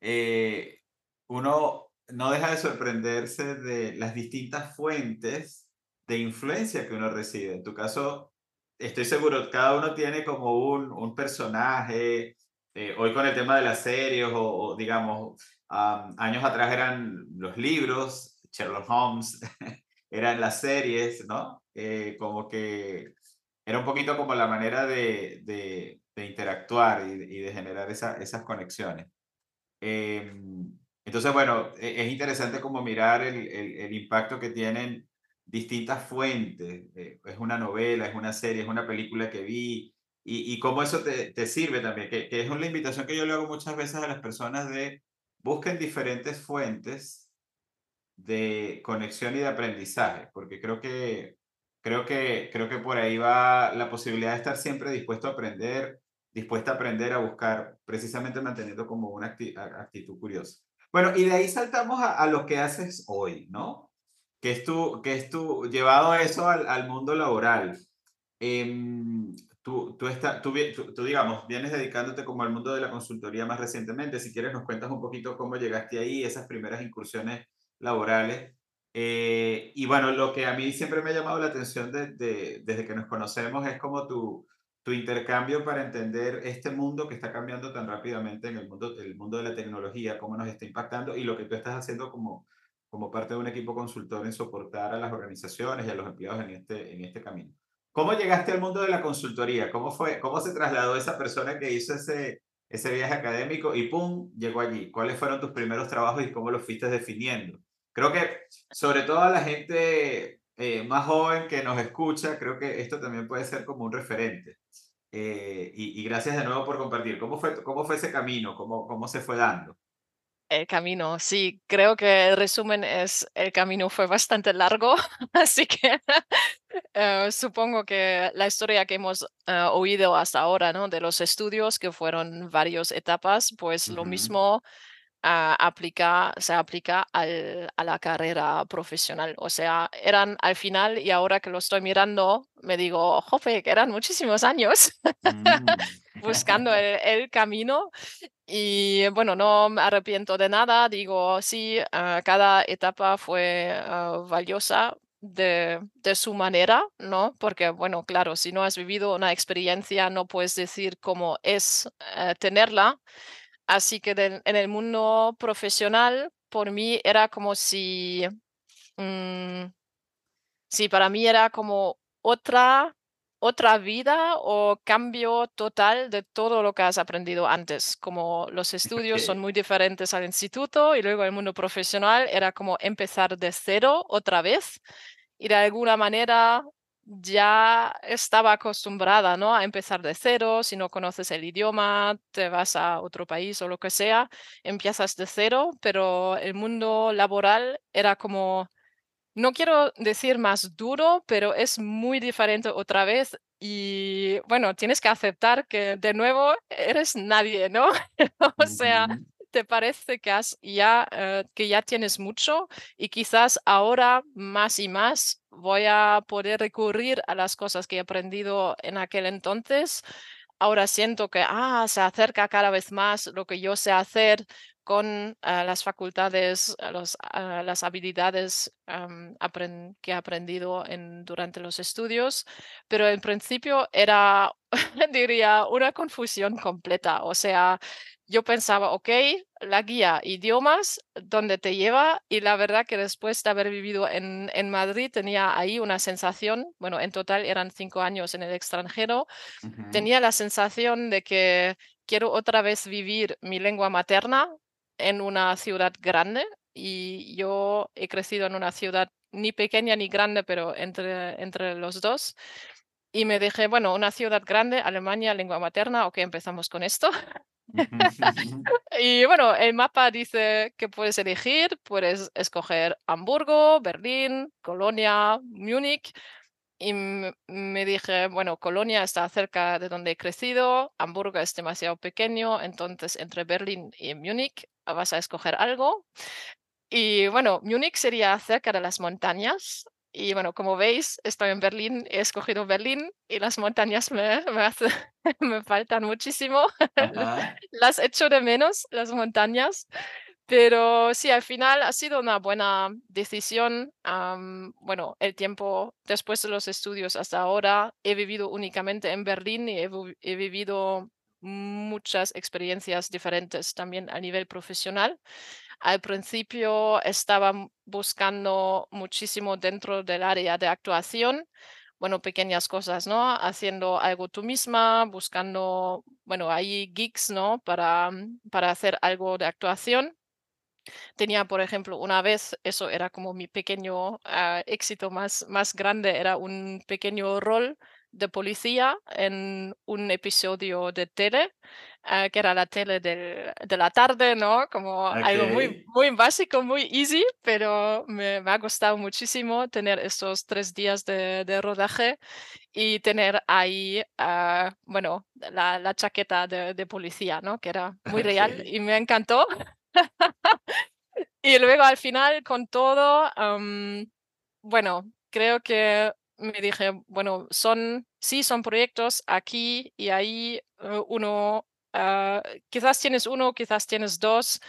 eh, uno no deja de sorprenderse de las distintas fuentes de influencia que uno recibe. En tu caso, estoy seguro, cada uno tiene como un, un personaje. eh, hoy con el tema de las series, o, o digamos, am, años atrás eran los libros, Sherlock Holmes, *laughs* eran las series, ¿no? Eh, como que era un poquito como la manera de, de, de interactuar y, y, de generar esa, esas conexiones. Eh, entonces, bueno, e, es interesante como mirar el, el, el, impacto que tienen distintas fuentes. Eh, es una novela, es una serie, es una película que vi y, y cómo eso te, te sirve también, que, que, es una invitación que yo le hago muchas veces a las personas de busquen diferentes fuentes de conexión y de aprendizaje, porque creo que Creo que, creo que por ahí va la posibilidad de estar siempre dispuesto a aprender, dispuesta a aprender a buscar, precisamente manteniendo como una acti actitud curiosa. Bueno, y de ahí saltamos a, a, lo que haces hoy, ¿no? Que es tu, que es tu llevado eso al, al mundo laboral. Eh, tú, tú, está, tú, tú, tú, digamos, vienes dedicándote como al mundo de la consultoría más recientemente. Si quieres, nos cuentas un poquito cómo llegaste ahí, esas primeras incursiones laborales eh, y bueno, lo que a mí siempre me ha llamado la atención de, de, desde que nos conocemos es como tu, tu intercambio para entender este mundo que está cambiando tan rápidamente en el mundo, el mundo de la tecnología, cómo nos está impactando y lo que tú estás haciendo como, como parte de un equipo consultor en soportar a las organizaciones y a los empleados en este, en este camino. ¿Cómo llegaste al mundo de la consultoría? ¿Cómo, fue, cómo se trasladó esa persona que hizo ese, ese viaje académico y ¡pum! llegó allí? ¿Cuáles fueron tus primeros trabajos y cómo los fuiste definiendo? Creo que sobre todo a la gente eh, más joven que nos escucha, creo que esto también puede ser como un referente. Eh, y, y, gracias de nuevo por compartir. ¿Cómo fue, cómo fue ese camino? ¿Cómo, ¿Cómo se fue dando? El camino, sí, creo que el resumen es, el camino fue bastante largo, *laughs* así que uh, *laughs* supongo que la historia que hemos uh, oído hasta ahora, ¿no? De los estudios, que fueron varias etapas, pues Uh lo -huh. mismo uh, aplica, se aplica al, a la carrera profesional. O sea, eran al final, y ahora que lo estoy mirando, me digo, jope, que eran muchísimos años Mm. *laughs* buscando el, el camino. Y bueno, no me arrepiento de nada, digo, sí, uh, cada etapa fue uh, valiosa de, de, su manera, ¿no? Porque, bueno, claro, si no has vivido una experiencia, no puedes decir cómo es uh, tenerla. Así que de, en el mundo profesional, por mí era como si, mmm, sí, para mí era como otra otra vida o cambio total de todo lo que has aprendido antes. Como los estudios son muy diferentes al instituto y luego el mundo profesional era como empezar de cero otra vez y de alguna manera ya estaba acostumbrada ¿no? a empezar de cero, si no conoces el idioma, te vas a otro país o lo que sea, empiezas de cero, pero el mundo laboral era como no quiero decir más duro, pero es muy diferente otra vez y bueno, tienes que aceptar que de nuevo eres nadie, ¿no? *laughs* o sea, te parece que, has ya, eh, que ya tienes mucho y quizás ahora más y más voy a poder recurrir a las cosas que he aprendido en aquel entonces. Ahora siento que ah, se acerca cada vez más lo que yo sé hacer con ah, las facultades, las habilidades que he aprendido en, durante los estudios, pero en principio era, *laughs* diría, una confusión completa. O sea, yo pensaba, ok, la guía idiomas, ¿dónde te lleva? Y la verdad que después de haber vivido en, en Madrid tenía ahí una sensación, bueno, en total eran cinco años en el extranjero, tenía la sensación de que quiero otra vez vivir mi lengua materna en una ciudad grande y yo he crecido en una ciudad ni pequeña ni grande, pero entre, entre los dos. Y me dije, bueno, una ciudad grande, Alemania, lengua materna, ok, empezamos con esto. *laughs* Y bueno, el mapa dice que puedes elegir, puedes escoger Hamburgo, Berlín, Colonia, Múnich. Y me dije, bueno, Colonia está cerca de donde he crecido, Hamburgo es demasiado pequeño, entonces entre Berlín y Múnich vas a escoger algo. Y bueno, Múnich sería cerca de las montañas. Y bueno, como veis, estoy en Berlín, he escogido Berlín y las montañas me, me, hace- *laughs* me faltan muchísimo. Ajá, *laughs* Las echo de menos, las montañas. Pero sí, al final ha sido una buena decisión. am, bueno, el tiempo después de los estudios hasta ahora he vivido únicamente en Berlín y he, he vivido muchas experiencias diferentes también a nivel profesional. Al principio estaba buscando muchísimo dentro del área de actuación, bueno, pequeñas cosas, ¿no? Haciendo algo tú misma, buscando, bueno, ahí gigs, ¿no? Para, mm, para hacer algo de actuación. Tenía, por ejemplo, una vez, eso era como mi pequeño ah, éxito más, más grande, era un pequeño rol de policía en un episodio de tele, ah, que era la tele del- de la tarde, ¿no? Como algo muy, muy básico, muy easy, pero me, me ha gustado muchísimo tener estos tres días de, de rodaje y tener ahí, ah, bueno, la, la chaqueta de, de policía, ¿no? Que era *laughs* muy real okey, y me encantó. *laughs* Y luego al final con todo, am, bueno, creo que me dije, bueno, son, sí, son proyectos aquí y ahí, eh, uno, ah, quizás tienes uno, quizás tienes dos,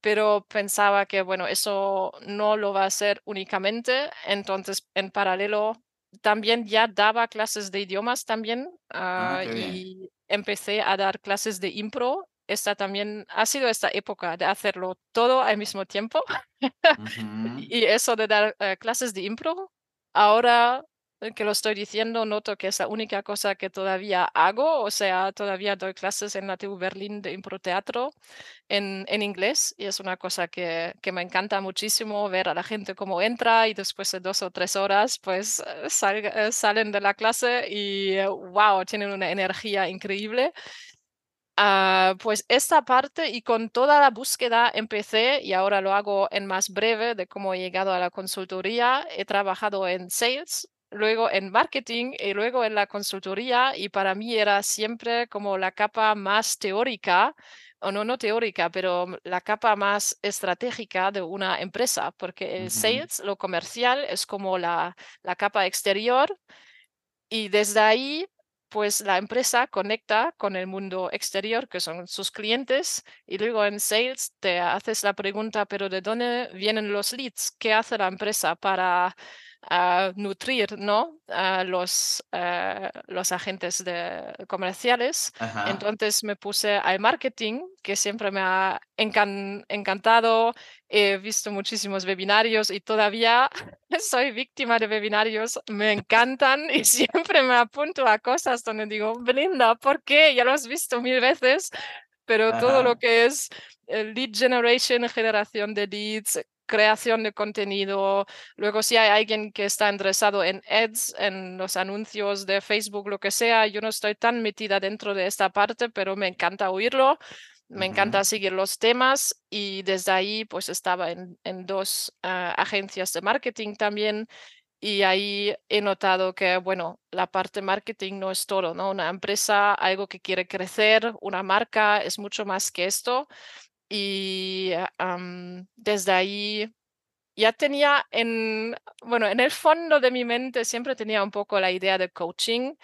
pero pensaba que, bueno, eso no lo va a hacer únicamente. Entonces, en paralelo, también ya daba clases de idiomas también, ah, ah, bien, y empecé a dar clases de impro. Esta también ha sido esta época de hacerlo todo al mismo tiempo. *laughs* ujú, Y eso de dar, eh, clases de impro, ahora, que lo estoy diciendo, noto que es la única cosa que todavía hago, o sea, todavía doy clases en la TU Berlín de improteatro en en inglés, y es una cosa que que me encanta muchísimo ver a la gente cómo entra, y después de 2 o 3 horas, pues, eh, salga eh, salen de la clase y, wow tienen una energía increíble. Ah, pues esta parte y con toda la búsqueda empecé y ahora lo hago en más breve de cómo he llegado a la consultoría. He trabajado en sales, luego en marketing y luego en la consultoría y para mí era siempre como la capa más teórica, o no, no teórica, pero la capa más estratégica de una empresa, porque el sales, lo comercial, es como la, la capa exterior y desde ahí, pues la empresa conecta con el mundo exterior, que son sus clientes, y luego en sales te haces la pregunta, pero ¿de dónde vienen los leads? ¿Qué hace la empresa para nutrir, ¿no? a los, eh, los agentes de, comerciales? ajá, Entonces me puse al marketing, que siempre me ha encan- encantado. He visto muchísimos webinarios y todavía *laughs* soy víctima de webinarios, me encantan y *laughs* siempre me apunto a cosas donde digo, Belinda, ¿por qué? Ya lo has visto mil veces, pero todo lo que es lead generation, generación de leads, creación de contenido, luego si hay alguien que está interesado en ads, en los anuncios de Facebook, lo que sea, yo no estoy tan metida dentro de esta parte, pero me encanta oírlo. Me encanta seguir los temas y desde ahí pues estaba en, en dos ah, agencias de marketing también y ahí he notado que, bueno, la parte marketing no es todo, ¿no? Una empresa, algo que quiere crecer, una marca es mucho más que esto. Y desde ahí ya tenía en, bueno, en el fondo de mi mente siempre tenía un poco la idea de coaching,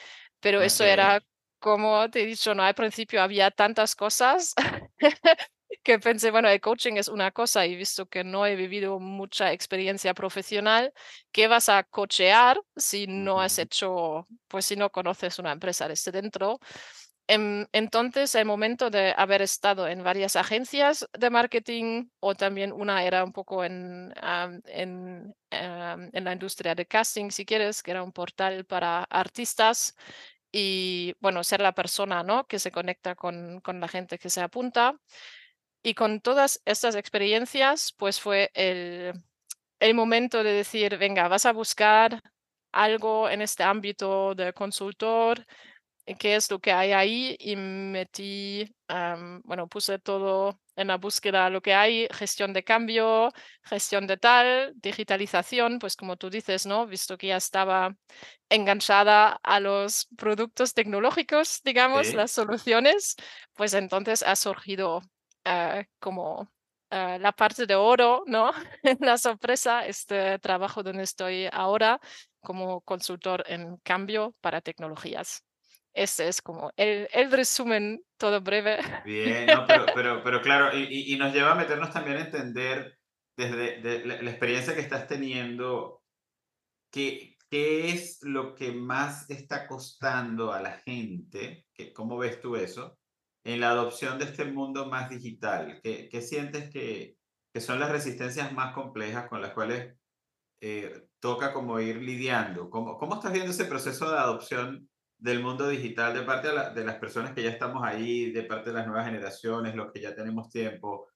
pero eso era, como te he dicho, no, al principio había tantas cosas *laughs* que pensé, bueno, el coaching es una cosa y visto que no he vivido mucha experiencia profesional, ¿qué vas a cochear si no has hecho, pues si no conoces una empresa desde dentro? Em, entonces, el momento de haber estado en varias agencias de marketing o también una era un poco en, en, en la industria de casting, si quieres, que era un portal para artistas y, bueno, ser la persona, ¿no? Que se conecta con, con la gente que se apunta. Y con todas estas experiencias, pues fue el, el momento de decir, venga, vas a buscar algo en este ámbito de consultor, qué es lo que hay ahí y metí, bueno, puse todo en la búsqueda, lo que hay, gestión de cambio, gestión de tal, digitalización, pues como tú dices, ¿no? Visto que ya estaba enganchada a los productos tecnológicos, digamos, las soluciones, pues entonces ha surgido Ah, como ah, la parte de oro, ¿no? *laughs* la sorpresa, este trabajo donde estoy ahora como consultor en cambio para tecnologías. Ese es como el, el resumen todo breve. Bien, no, pero, *laughs* pero, pero, claro, y, y, nos lleva a meternos también a entender desde la, la, experiencia que estás teniendo, qué, qué es lo que más está costando a la gente, que, ¿cómo ves tú eso? en la adopción de este mundo más digital? ¿Qué, qué sientes que, que, son las resistencias más complejas con las cuales eh, toca como ir lidiando? ¿Cómo, ¿Cómo estás viendo ese proceso de adopción del mundo digital de parte de, de, las personas que ya estamos ahí, de parte de las nuevas generaciones, los que ya tenemos tiempo?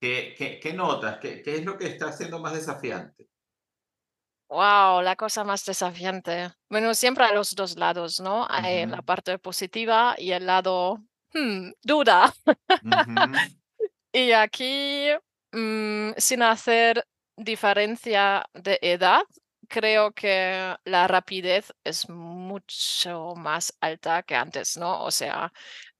¿Qué, qué, qué notas? ¿Qué, ¿Qué es lo que está siendo más desafiante? Wow, la cosa más desafiante. Bueno, siempre a los dos lados, ¿no? Hay la parte positiva y el lado Hmm, duda. *laughs* y aquí, mm, sin hacer diferencia de edad, creo que la rapidez es mucho más alta que antes, ¿no? O sea,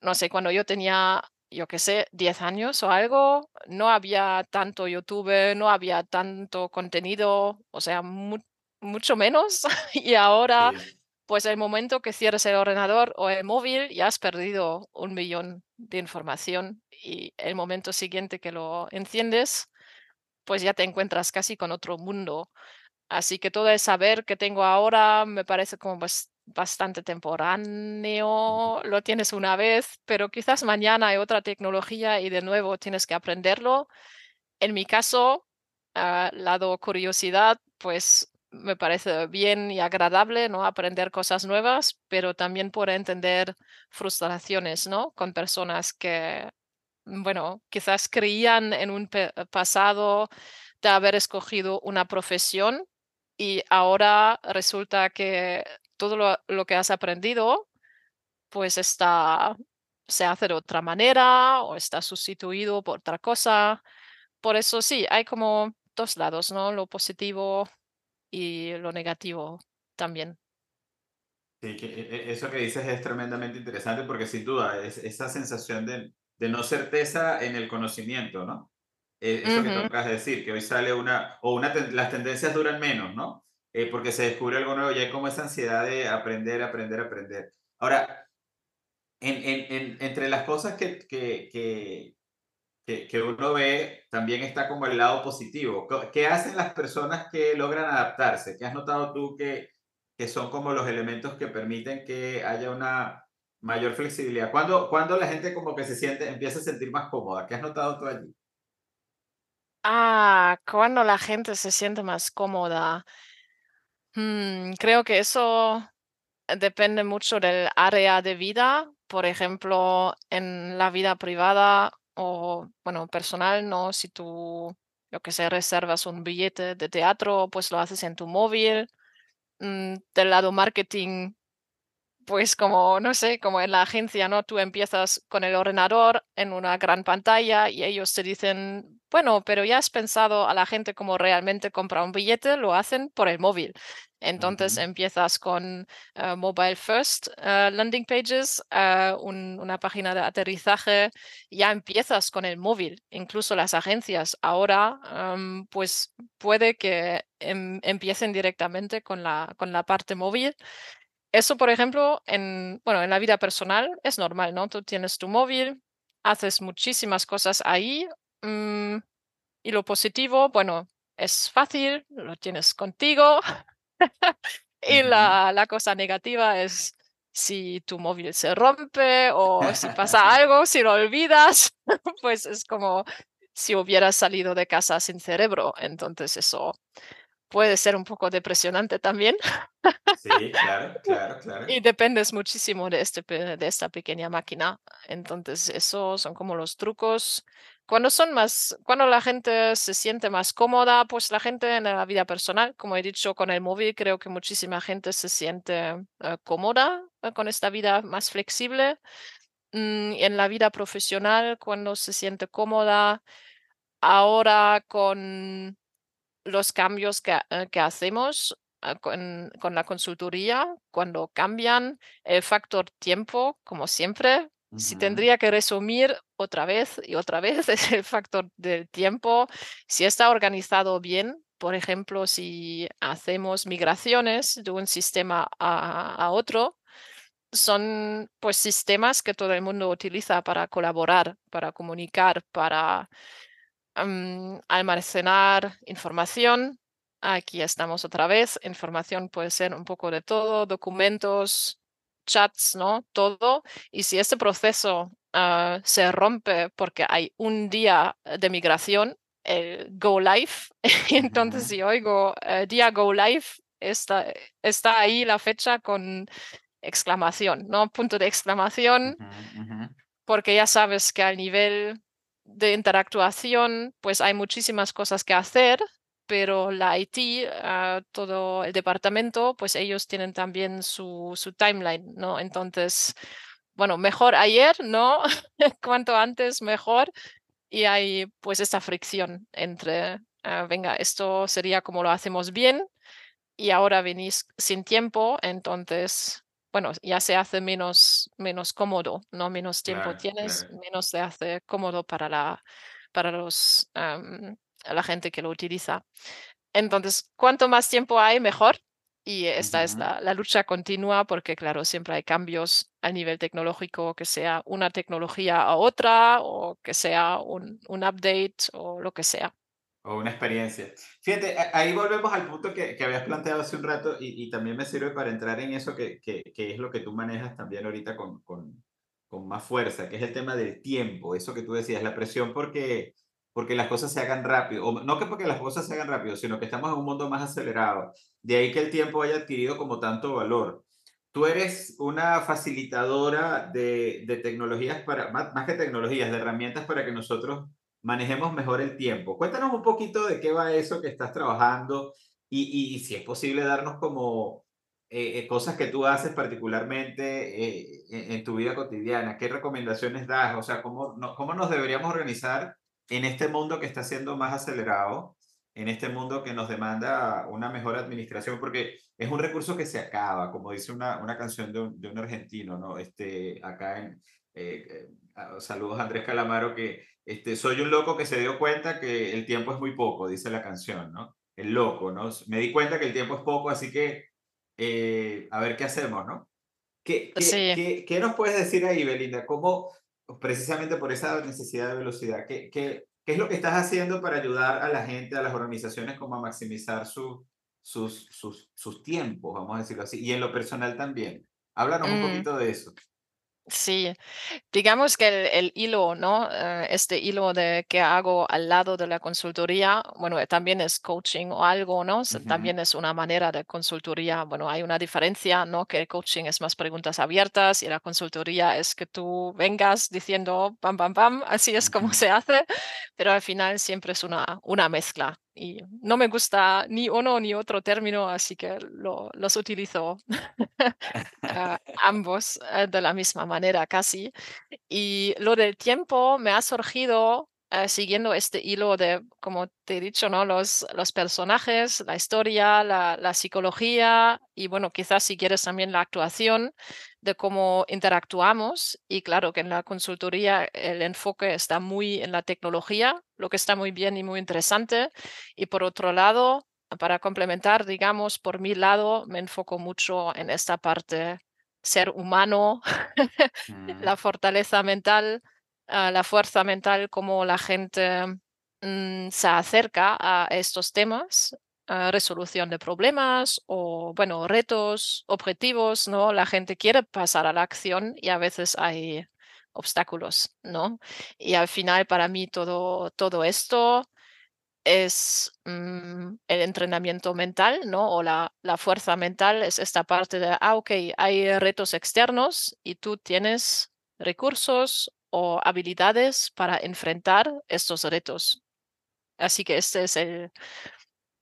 no sé, cuando yo tenía, yo qué sé, 10 años o algo, no había tanto YouTube, no había tanto contenido, o sea, mucho menos. *laughs* y ahora pues el momento que cierres el ordenador o el móvil ya has perdido un millón de información y el momento siguiente que lo enciendes, pues ya te encuentras casi con otro mundo. Así que todo el saber que tengo ahora me parece como bastante temporáneo, lo tienes una vez, pero quizás mañana hay otra tecnología y de nuevo tienes que aprenderlo. En mi caso, uh, lado curiosidad, pues me parece bien y agradable, ¿no? Aprender cosas nuevas, pero también por entender frustraciones, ¿no? Con personas que, bueno, quizás creían en un pasado de haber escogido una profesión y ahora resulta que todo lo, lo que has aprendido, pues está, se hace de otra manera o está sustituido por otra cosa. Por eso sí, hay como dos lados, ¿no? Lo positivo y lo negativo también. Sí, que e, e, eso que dices es tremendamente interesante porque sin duda es esa sensación de, de no certeza en el conocimiento, ¿no? E, eso que tocas decir, que hoy sale una, o una, las tendencias duran menos, ¿no? Eh, porque se descubre algo nuevo y hay como esa ansiedad de aprender, aprender, aprender. Ahora, en, en, en, entre las cosas que, que, que, que, uno ve, también está como el lado positivo. ¿Qué hacen las personas que logran adaptarse? ¿Qué has notado tú que, que son como los elementos que permiten que haya una mayor flexibilidad? ¿Cuándo, cuando la gente como que se siente, empieza a sentir más cómoda? ¿Qué has notado tú allí? Ah, cuando la gente se siente más cómoda. Hmm, creo que eso depende mucho del área de vida. Por ejemplo, en la vida privada o, bueno, personal, ¿no? Si tú, lo que sé, reservas un billete de teatro, pues lo haces en tu móvil. Mm, del lado marketing, pues como, no sé, como en la agencia, ¿no? Tú empiezas con el ordenador en una gran pantalla y ellos te dicen, bueno, pero ya has pensado a la gente como realmente compra un billete, lo hacen por el móvil. Entonces empiezas con eh, mobile first eh, landing pages, eh, un- una página de aterrizaje, ya empiezas con el móvil. Incluso las agencias ahora, am, pues puede que em- empiecen directamente con la, con la parte móvil. Eso, por ejemplo, en, bueno, en la vida personal es normal, ¿no? Tú tienes tu móvil, haces muchísimas cosas ahí. mm, y lo positivo, bueno, es fácil, lo tienes contigo. *laughs* Y la, la cosa negativa es si tu móvil se rompe o si *laughs* pasa algo, si lo olvidas, *laughs* pues es como si hubieras salido de casa sin cerebro. Entonces eso puede ser un poco depresionante también. Sí, claro, *laughs* claro, claro. Y dependes muchísimo de, este, de esta pequeña máquina. Entonces, eso son como los trucos. Cuando son más, cuando la gente se siente más cómoda, pues la gente en la vida personal, como he dicho con el móvil, creo que muchísima gente se siente eh, cómoda eh, con esta vida más flexible. Mm, en la vida profesional, cuando se siente cómoda, ahora con los cambios que, eh, que hacemos ah, con, con la consultoría, cuando cambian el factor tiempo, como siempre, si tendría que resumir otra vez y otra vez, es *laughs* el factor del tiempo. Si está organizado bien, por ejemplo, si hacemos migraciones de un sistema a, a otro, son pues sistemas que todo el mundo utiliza para colaborar, para comunicar, para almacenar información. Aquí estamos otra vez. Información puede ser un poco de todo, documentos, chats, ¿no? Todo. Y si este proceso ah, se rompe porque hay un día de migración, el go live, *laughs* entonces si oigo eh, día go live, está, está ahí la fecha con exclamación, ¿no? Punto de exclamación porque ya sabes que al nivel de interactuación, pues hay muchísimas cosas que hacer, pero la IT, ah, todo el departamento, pues ellos tienen también su, su timeline, ¿no? Entonces, bueno, mejor ayer, ¿no? *laughs* Cuanto antes, mejor. Y hay pues esta fricción entre, ah, venga, esto sería como lo hacemos bien y ahora venís sin tiempo, entonces, bueno, ya se hace menos, menos cómodo, ¿no? Menos tiempo Claro, tienes, claro. menos se hace cómodo para la, para los, am, la gente que lo utiliza. Entonces, cuanto más tiempo hay, mejor. Y esta es la, la lucha continua porque, claro, siempre hay cambios a nivel tecnológico, que sea una tecnología a otra o que sea un, un update o lo que sea. O una experiencia. Fíjate, ahí volvemos al punto que, que habías planteado hace un rato y, y también me sirve para entrar en eso que, que, que es lo que tú manejas también ahorita con, con, con más fuerza, que es el tema del tiempo, eso que tú decías, la presión porque, porque las cosas se hagan rápido, no que porque las cosas se hagan rápido, sino que estamos en un mundo más acelerado. De ahí que el tiempo haya adquirido como tanto valor. Tú eres una facilitadora de, de tecnologías para, más que tecnologías, de herramientas para que nosotros manejemos mejor el tiempo. Cuéntanos un poquito de qué va eso que estás trabajando y, y- y si es posible darnos como eh, eh, cosas que tú haces particularmente eh, en, en tu vida cotidiana. ¿Qué recomendaciones das? O sea, ¿cómo, no- cómo nos deberíamos organizar en este mundo que está siendo más acelerado, en este mundo que nos demanda una mejor administración? Porque es un recurso que se acaba, como dice una, una canción de un, de un argentino, ¿no? Este, acá en... eh, eh, ah, saludos a Andrés Calamaro que este, soy un loco que se dio cuenta que el tiempo es muy poco, dice la canción, ¿no? El loco, ¿no? Me di cuenta que el tiempo es poco, así que eh, a ver qué hacemos, ¿no? ¿Qué, qué, Sí. qué, qué nos puedes decir ahí, Belinda? ¿Cómo, precisamente por esa necesidad de velocidad, qué, qué, qué es lo que estás haciendo para ayudar a la gente, a las organizaciones, como a maximizar su, sus, sus, sus tiempos, vamos a decirlo así, y en lo personal también? Háblanos un Mm, poquito de eso. Sí. Digamos que el, el hilo, ¿no? Eh, este hilo de que hago al lado de la consultoría, bueno, eh, también es coaching o algo, ¿no? S- Ujú, También es una manera de consultoría. Bueno, hay una diferencia, ¿no? Que el coaching es más preguntas abiertas y la consultoría es que tú vengas diciendo, pam, pam, pam, así es como se hace, pero al final siempre es una, una mezcla. Y no me gusta ni uno ni otro término, así que lo- los utilizo *laughs* ambos eh, de la misma manera casi. Y lo del tiempo me ha surgido, eh, siguiendo este hilo de, como te he dicho, ¿no? Los, los personajes, la historia, la, la psicología y bueno, quizás si quieres también la actuación de cómo interactuamos. Y claro que en la consultoría el enfoque está muy en la tecnología, lo que está muy bien y muy interesante. Y por otro lado, para complementar, digamos, por mi lado, me enfoco mucho en esta parte ser humano, *laughs* la fortaleza mental, la fuerza mental, cómo la gente um, se acerca a estos temas, resolución de problemas o, bueno, retos, objetivos, ¿no? La gente quiere pasar a la acción y a veces hay obstáculos, ¿no? Y al final para mí todo, todo esto es mm, el entrenamiento mental, ¿no? O la, la, fuerza mental es esta parte de, ah, ok, hay retos externos y tú tienes recursos o habilidades para enfrentar estos retos. Así que este es el,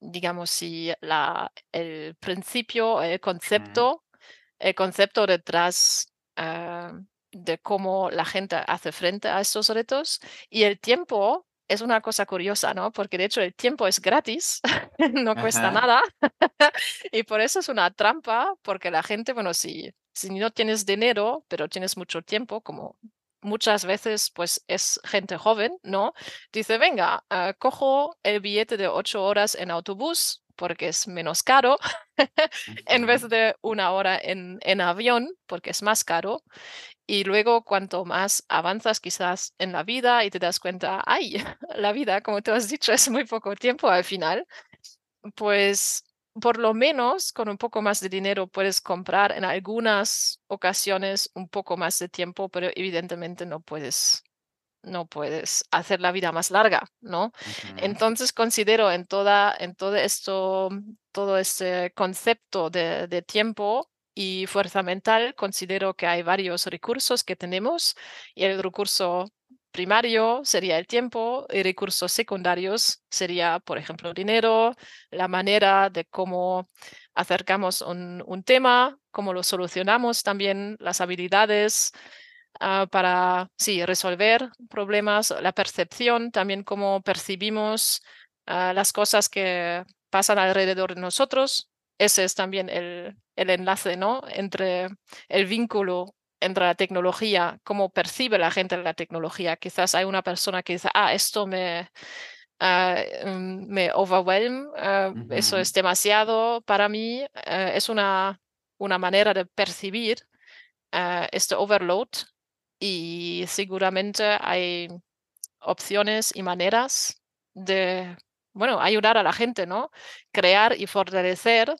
digamos, si la, el principio, el concepto, el concepto detrás uh, de cómo la gente hace frente a estos retos y el tiempo es una cosa curiosa, ¿no? Porque de hecho el tiempo es gratis, *laughs* no cuesta Ajá. nada. *laughs* y por eso es una trampa, porque la gente, bueno, si, si no tienes dinero, pero tienes mucho tiempo, como muchas veces pues es gente joven, ¿no? Dice, venga, uh, cojo el billete de ocho horas en autobús porque es menos caro, *laughs* en vez de una hora en, en avión porque es más caro. Y luego cuanto más avanzas quizás en la vida y te das cuenta, ay, *laughs* la vida, como tú has dicho, es muy poco tiempo al final, pues por lo menos con un poco más de dinero puedes comprar en algunas ocasiones un poco más de tiempo, pero evidentemente no puedes no puedes hacer la vida más larga, ¿no? Entonces considero en toda en todo esto todo este concepto de de tiempo y fuerza mental, considero que hay varios recursos que tenemos y el recurso primario sería el tiempo y recursos secundarios sería, por ejemplo, dinero, la manera de cómo acercamos un un tema, cómo lo solucionamos, también las habilidades, ah, para, sí, resolver problemas, la percepción, también cómo percibimos, ah, las cosas que pasan alrededor de nosotros. Ese es también el el enlace, ¿no? Entre el vínculo entre la tecnología, cómo percibe la gente la tecnología. Quizás hay una persona que dice: "Ah, esto me, ah, mm, me overwhelm, ah, eso es demasiado para mí". Eh, es una una manera de percibir, ah, este overload y seguramente hay opciones y maneras de, bueno, ayudar a la gente, ¿no? Crear y fortalecer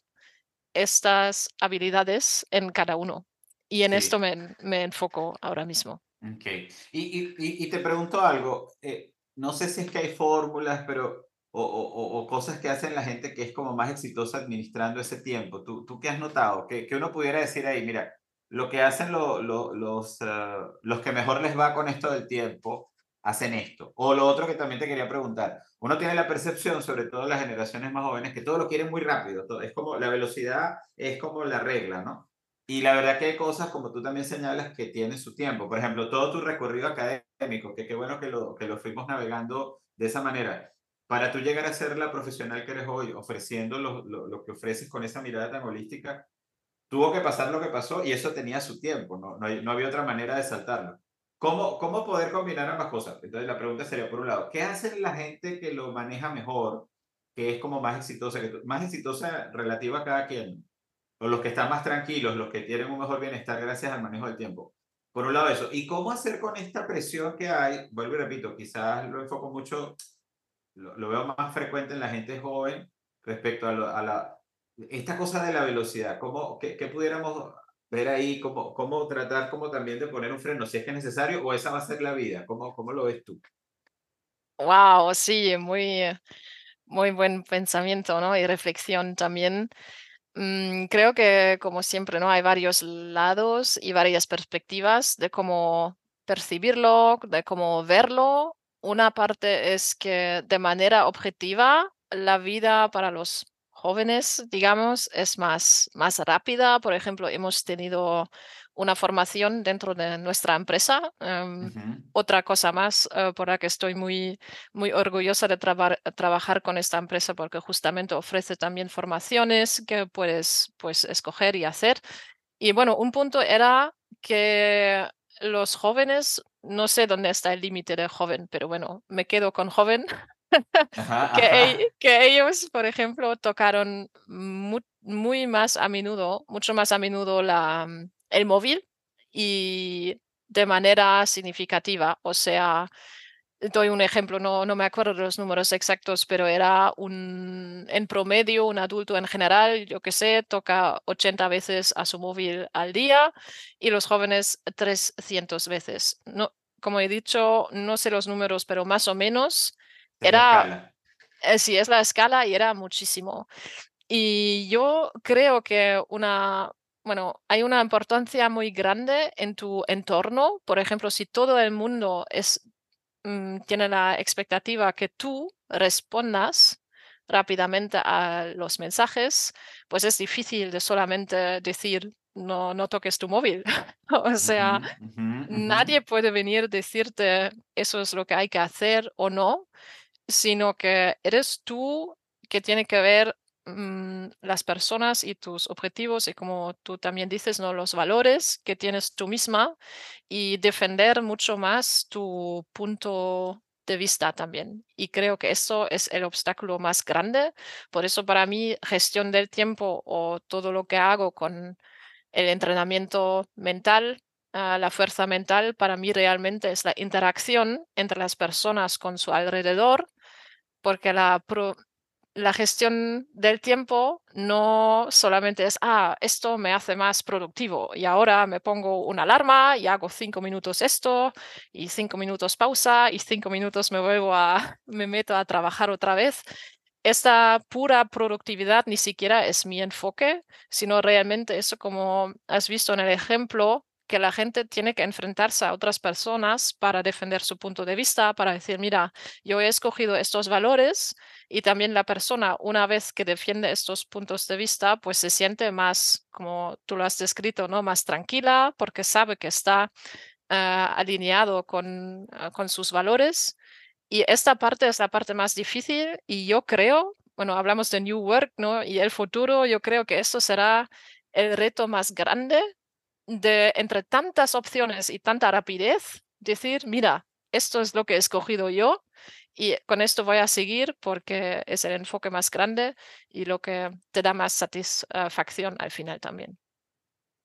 estas habilidades en cada uno. Y en esto Sí. me, en- me enfoco ahora mismo. Ok. Y, y, y, te pregunto algo, eh, no sé si es que hay fórmulas, pero, o, o, o- cosas que hacen la gente que es como más exitosa administrando ese tiempo. ¿Tú, tú qué has notado? Que, que uno pudiera decir ahí, mira, lo que hacen lo- lo- los, eh, los que mejor les va con esto del tiempo, hacen esto. O lo otro que también te quería preguntar, uno tiene la percepción, sobre todo las generaciones más jóvenes, que todo lo quieren muy rápido, todo, es como la velocidad es como la regla, ¿no? Y la verdad que hay cosas, como tú también señalas, que tienen su tiempo. Por ejemplo, todo tu recorrido académico, que qué bueno que lo, que lo fuimos navegando de esa manera. Para tú llegar a ser la profesional que eres hoy, ofreciendo lo, lo, lo que ofreces con esa mirada tan holística, tuvo que pasar lo que pasó y eso tenía su tiempo, no, no, no había otra manera de saltarlo. ¿Cómo, ¿Cómo poder combinar ambas cosas? Entonces la pregunta sería, por un lado, ¿qué hace la gente que lo maneja mejor, que es como más exitosa, que más exitosa relativa a cada quien? O los que están más tranquilos, los que tienen un mejor bienestar gracias al manejo del tiempo. Por un lado eso. ¿Y cómo hacer con esta presión que hay? Vuelvo y repito, quizás lo enfoco mucho, lo, lo veo más frecuente en la gente joven respecto a, lo- a la, esta cosa de la velocidad. ¿Cómo, qué, qué pudiéramos ver ahí? ¿Cómo, ¿Cómo tratar como también de poner un freno si es que es necesario o esa va a ser la vida? ¿Cómo, cómo lo ves tú? Wow, sí, muy, muy buen pensamiento, ¿no? Y reflexión también. Mm, creo que, como siempre, ¿no? Hay varios lados y varias perspectivas de cómo percibirlo, de cómo verlo. Una parte es que de manera objetiva, la vida para los jóvenes, digamos, es más, más rápida. Por ejemplo, hemos tenido una formación dentro de nuestra empresa. em, otra cosa más eh, por la que estoy muy, muy orgullosa de traba- trabajar con esta empresa porque justamente ofrece también formaciones que puedes pues, escoger y hacer. Y bueno, un punto era que los jóvenes, no sé dónde está el límite de joven, pero bueno, me quedo con joven, *laughs* Ajá, que, e- que ellos, por ejemplo, tocaron mu- muy más a menudo, mucho más a menudo la, el móvil y de manera significativa. O sea, doy un ejemplo, no, no me acuerdo de los números exactos, pero era un, en promedio, un adulto en general, yo que sé, toca 80 veces a su móvil al día y los jóvenes 300 veces. No, como he dicho, no sé los números, pero más o menos era, eh, sí, es la escala y era muchísimo. Y yo creo que una, bueno, hay una importancia muy grande en tu entorno. Por ejemplo, si todo el mundo es mm, tiene la expectativa que tú respondas rápidamente a los mensajes, pues es difícil de solamente decir, no, no toques tu móvil. *laughs* O sea, nadie puede venir decirte eso es lo que hay que hacer o no, sino que eres tú que tiene que ver mm, las personas y tus objetivos y como tú también dices, ¿no? Los valores que tienes tú misma y defender mucho más tu punto de vista también. Y creo que eso es el obstáculo más grande. Por eso para mí gestión del tiempo o todo lo que hago con el entrenamiento mental, ah, la fuerza mental, para mí realmente es la interacción entre las personas con su alrededor porque la, pro- la gestión del tiempo no solamente es, ah, esto me hace más productivo y ahora me pongo una alarma y hago cinco minutos esto y cinco minutos pausa y cinco minutos me vuelvo a, *laughs* me meto a trabajar otra vez. Esta pura productividad ni siquiera es mi enfoque, sino realmente eso como has visto en el ejemplo, que la gente tiene que enfrentarse a otras personas para defender su punto de vista, para decir, mira, yo he escogido estos valores y también la persona, una vez que defiende estos puntos de vista, pues se siente más, como tú lo has descrito, ¿no? Más tranquila porque sabe que está ah, alineado con, ah, con sus valores. Y esta parte es la parte más difícil y yo creo, bueno, hablamos de New Work, ¿no? Y el futuro, yo creo que esto será el reto más grande de entre tantas opciones y tanta rapidez, decir, mira, esto es lo que he escogido yo y con esto voy a seguir porque es el enfoque más grande y lo que te da más satisfacción al final también.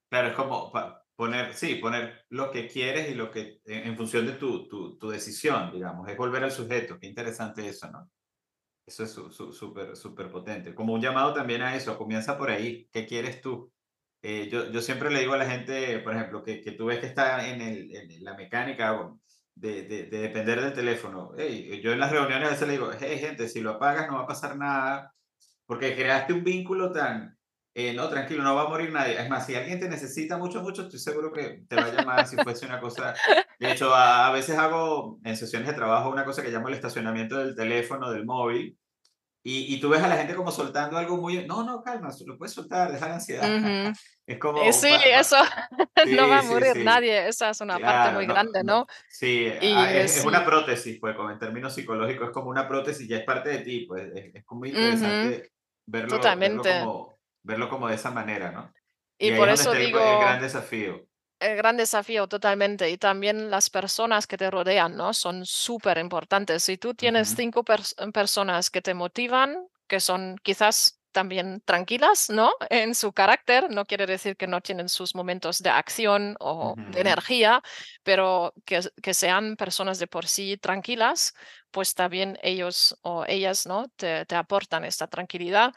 Claro, es como poner, sí, poner lo que quieres y lo que, en, función de tu, tu, tu decisión, digamos, es volver al sujeto. Qué interesante eso, ¿no? Eso es su- su- súper, súper potente. Como un llamado también a eso, comienza por ahí. ¿Qué quieres tú? Eh, yo, yo siempre le digo a la gente, por ejemplo, que, que tú ves que está en, el, en la mecánica de, de, de depender del teléfono. Hey, yo en las reuniones a veces le digo, hey, gente, si lo apagas no va a pasar nada, porque creaste un vínculo tan, eh, no, tranquilo, no va a morir nadie. Es más, si alguien te necesita mucho, mucho, estoy seguro que te va a llamar si fuese una cosa. De hecho, a, a veces hago en sesiones de trabajo una cosa que llamo el estacionamiento del teléfono, del móvil, y, y tú ves a la gente como soltando algo muy, no, no, calma, lo puedes soltar, deja la ansiedad. Ujú. *laughs* Es Eh, como, sí, pa- pa- eso *laughs* no va sí, a sí, morir sí, nadie, esa es una parte claro, muy no, grande, no, ¿no? sí, ah, Y eh, es, es una sí, prótesis, pues, como en términos psicológicos, es como una prótesis, ya es parte de ti, pues, es, es muy interesante verlo, verlo totalmente. como, verlo como de esa manera, ¿no? Y Y es por eso está el, el digo, gran desafío. El gran desafío totalmente y también las personas que te rodean, ¿no? Son súper importantes. Si tú tienes Ujú, cinco pers- personas que te motivan, que son quizás también tranquilas, ¿no? *laughs* En su carácter, no quiere decir que no tienen sus momentos de acción o de ujú, energía, pero que, que sean personas de por sí tranquilas, pues también ellos o ellas, ¿no? Te, te aportan esta tranquilidad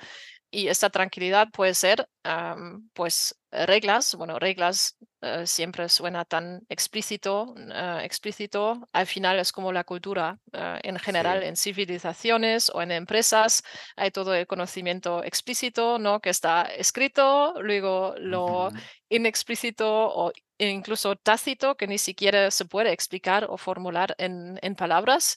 y esta tranquilidad puede ser, am, pues, reglas. Bueno, reglas eh, siempre suena tan explícito, eh, explícito. Al final es como la cultura eh, en general, Sí. en civilizaciones o en empresas. Hay todo el conocimiento explícito, ¿no? Que está escrito, luego lo ujú. inexplícito o incluso tácito, que ni siquiera se puede explicar o formular en, en palabras.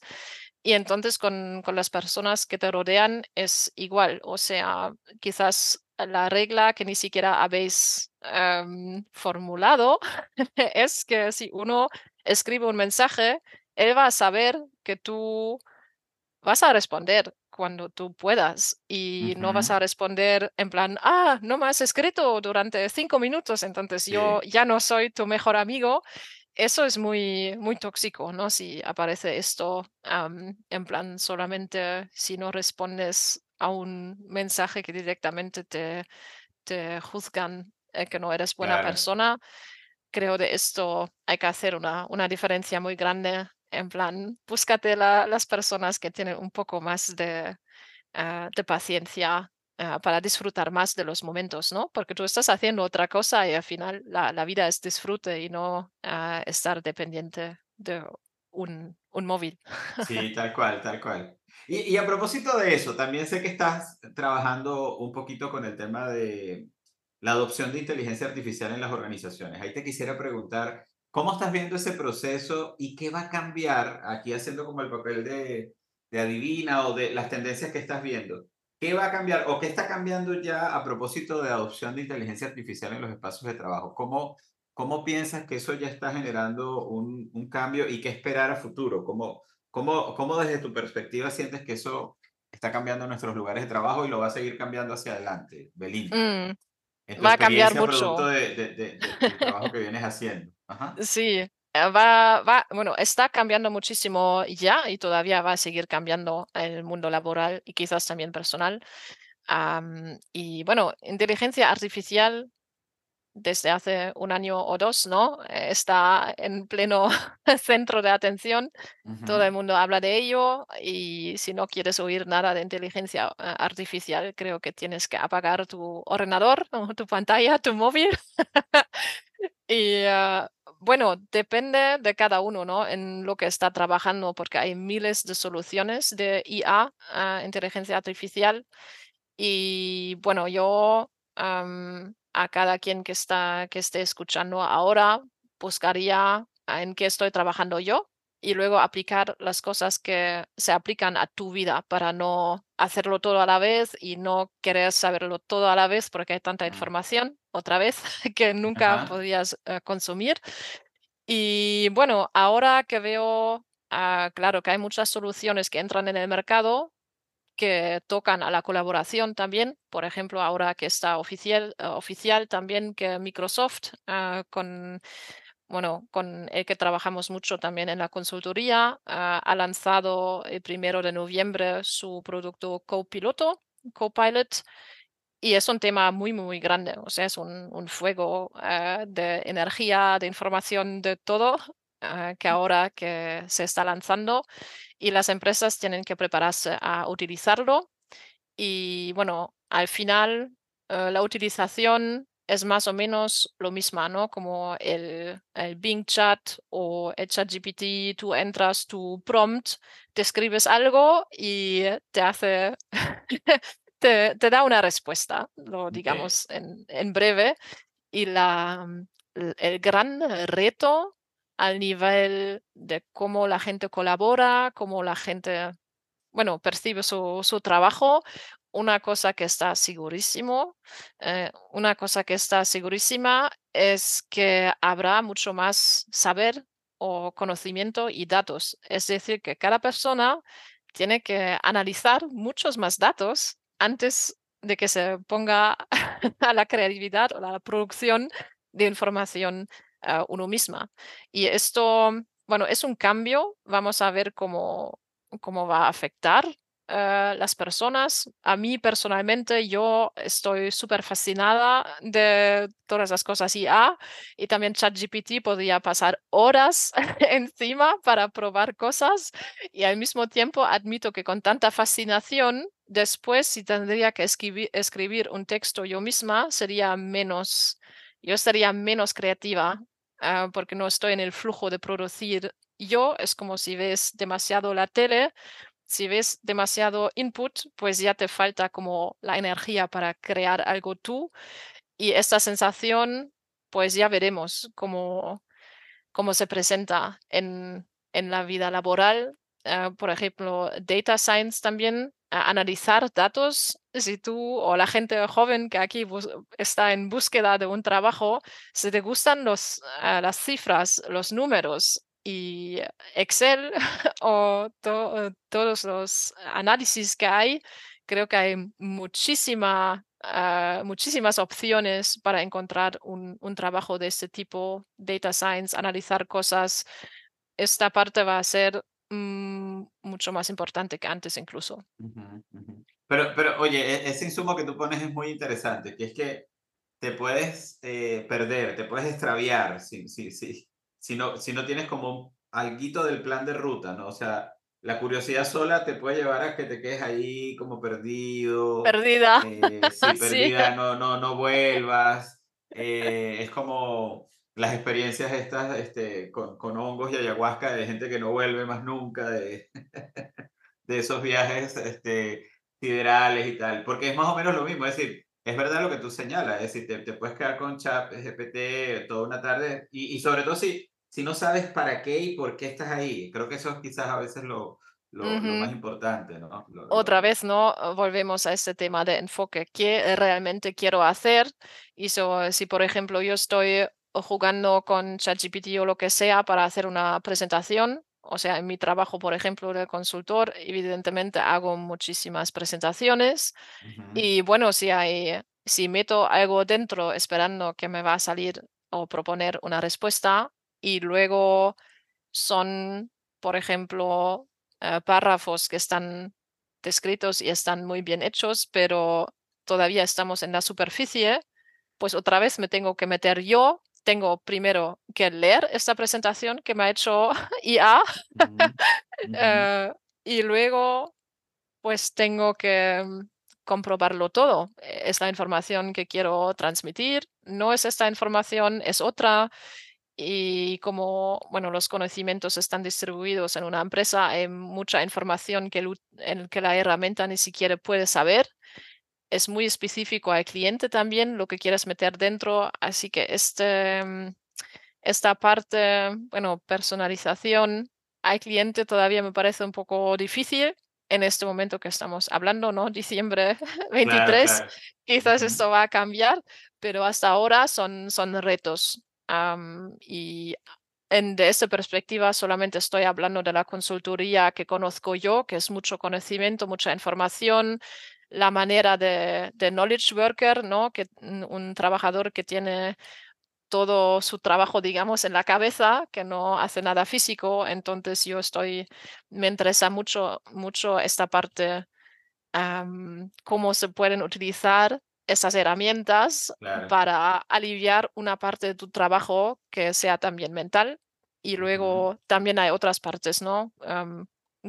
Y entonces con, con las personas que te rodean es igual, o sea, quizás la regla que ni siquiera habéis em, formulado *laughs* es que si uno escribe un mensaje, él va a saber que tú vas a responder cuando tú puedas y no vas a responder en plan, ah, no me has escrito durante cinco minutos, entonces yo ya no soy tu mejor amigo. Eso es muy, muy tóxico, ¿no? Si aparece esto am, en plan solamente si no respondes a un mensaje que directamente te, te juzgan eh, que no eres buena claro. persona, creo de esto hay que hacer una, una diferencia muy grande. En plan, búscate la- las personas que tienen un poco más de, ah, de paciencia ah, para disfrutar más de los momentos, ¿no? Porque tú estás haciendo otra cosa y al final la, la vida es disfrute y no ah, estar dependiente de un, un móvil. *laughs* Sí, tal cual, tal cual. Y, y a propósito de eso, también sé que estás trabajando un poquito con el tema de la adopción de inteligencia artificial en las organizaciones. Ahí te quisiera preguntar, ¿cómo estás viendo ese proceso y qué va a cambiar aquí haciendo como el papel de, adivina o de las tendencias que estás viendo? ¿Qué va a cambiar o qué está cambiando ya a propósito de adopción de inteligencia artificial en los espacios de trabajo? ¿Cómo, cómo piensas que eso ya está generando un, un cambio y qué esperar a futuro? ¿Cómo, cómo, ¿Cómo desde tu perspectiva sientes que eso está cambiando nuestros lugares de trabajo y lo va a seguir cambiando hacia adelante, Belinda? Mm, En va a cambiar mucho. de de de de del trabajo que vienes haciendo. Ajá. Sí, eh, va, va, bueno, está cambiando muchísimo ya y todavía va a seguir cambiando el mundo laboral y quizás también personal. Y bueno, inteligencia artificial desde hace un año o dos, ¿no? Eh, Está en pleno *laughs* centro de atención. Todo el mundo habla de ello y si no quieres oír nada de inteligencia eh, artificial, creo que tienes que apagar tu ordenador *laughs* tu pantalla, tu móvil *laughs* y, ah, bueno, depende de cada uno, ¿no? En lo que está trabajando, porque hay miles de soluciones de IA, ah, inteligencia artificial. Y bueno, yo am, a cada quien que está, que esté escuchando ahora, buscaría en qué estoy trabajando yo y luego aplicar las cosas que se aplican a tu vida para no hacerlo todo a la vez y no querer saberlo todo a la vez porque hay tanta Mm. información otra vez *laughs* que nunca Ajá. podías eh, consumir. Y bueno, ahora que veo, ah, claro, que hay muchas soluciones que entran en el mercado, que tocan a la colaboración también. Por ejemplo, ahora que está oficial, eh, también que Microsoft, ah, con, bueno, con el que trabajamos mucho también en la consultoría, ah, ha lanzado el primero de noviembre su producto Copiloto, Copilot, y es un tema muy, muy grande. O sea, es un, un fuego ah, de energía, de información, de todo, ah, que ahora que se está lanzando y las empresas tienen que prepararse a utilizarlo y bueno, al final eh, la utilización es más o menos lo misma, ¿no? Como el, el Bing Chat o el ChatGPT, tú entras tu prompt, te escribes algo y te hace, *laughs* te, te da una respuesta, lo digamos en, en breve. Y la, el gran reto al nivel de cómo la gente colabora, cómo la gente bueno, percibe su, su trabajo. Una cosa que está segurísimo, eh, una cosa que está segurísima es que habrá mucho más saber o conocimiento y datos. Es decir, que cada persona tiene que analizar muchos más datos antes de que se ponga *laughs* a la creatividad o a la producción de información ah, uno misma. Y esto, bueno, es un cambio. Vamos a ver cómo, cómo va a afectar a las personas. A mí personalmente, yo estoy súper fascinada de todas las cosas IA y también ChatGPT podría pasar horas *laughs* encima para probar cosas y al mismo tiempo admito que con tanta fascinación, después si tendría que escribir, escribir un texto yo misma, sería menos, yo sería menos creativa. Ah, porque no estoy en el flujo de producir yo, es como si ves demasiado la tele, si ves demasiado input, pues ya te falta como la energía para crear algo tú. Y esta sensación, pues ya veremos cómo, cómo se presenta en, en la vida laboral. Ah, por ejemplo, data science también analizar datos, si tú o la gente joven que aquí está en búsqueda de un trabajo, si te gustan los, ah, las cifras, los números y Excel *laughs* o todos los análisis que hay, creo que hay muchísima, ah, muchísimas opciones para encontrar un, un trabajo de este tipo, data science, analizar cosas. Esta parte va a ser Mm, mucho más importante que antes incluso. Pero, pero oye, e, ese insumo que tú pones es muy interesante, que es que te puedes eh, perder, te puedes extraviar si, si, si, si, no, si no tienes como algo del plan de ruta, ¿no? O sea, la curiosidad sola te puede llevar a que te quedes ahí como perdido. Perdida. Eh, *laughs* sí, perdida, No, no, no vuelvas. Eh, es como las experiencias estas este, con, con, hongos y ayahuasca de gente que no vuelve más nunca de, *laughs* de esos viajes este, siderales y tal, porque es más o menos lo mismo, es decir, es verdad lo que tú señalas, es decir, te, te puedes quedar con chat GPT toda una tarde y, y, sobre todo si, si no sabes para qué y por qué estás ahí, creo que eso es quizás a veces lo, lo, lo, más importante, ¿no? Otra vez, ¿no? Volvemos a este tema de enfoque. ¿Qué realmente quiero hacer? Y so, si, por ejemplo, yo estoy o jugando con ChatGPT o lo que sea para hacer una presentación. O sea, en mi trabajo, por ejemplo, de consultor, evidentemente hago muchísimas presentaciones y bueno, si hay, si meto algo dentro esperando que me va a salir o proponer una respuesta y luego son, por ejemplo, eh, párrafos que están descritos y están muy bien hechos, pero todavía estamos en la superficie, pues otra vez me tengo que meter yo tengo primero que leer esta presentación que me ha hecho *laughs* IA *laughs* eh, y luego pues tengo que mm, comprobarlo todo. Es la información que quiero transmitir, no es esta información, es otra. Y como bueno, los conocimientos están distribuidos en una empresa, hay mucha información que, en que la herramienta ni siquiera puede saber es muy específico al cliente también lo que quieres meter dentro, así que este, mm, esta parte, bueno, personalización al cliente todavía me parece un poco difícil en este momento que estamos hablando, ¿no? Diciembre *laughs* 23, quizás esto va a cambiar, pero hasta ahora son, son retos. y en, de esta perspectiva solamente estoy hablando de la consultoría que conozco yo, que es mucho conocimiento, mucha información, la manera de, knowledge worker, ¿no? Que un trabajador que tiene todo su trabajo, digamos, en la cabeza, que no hace nada físico. Entonces yo estoy, me interesa mucho, mucho esta parte, cómo se pueden utilizar esas herramientas para aliviar una parte de tu trabajo que sea también mental. Y luego también hay otras partes, ¿no?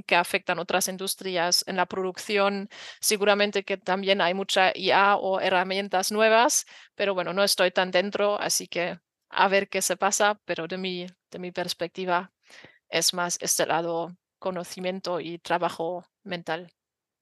Que afectan otras industrias en la producción. Seguramente que también hay mucha IA o herramientas nuevas, pero bueno, no estoy tan dentro, así que a ver qué se pasa, pero de mi, de mi perspectiva es más este lado conocimiento y trabajo mental.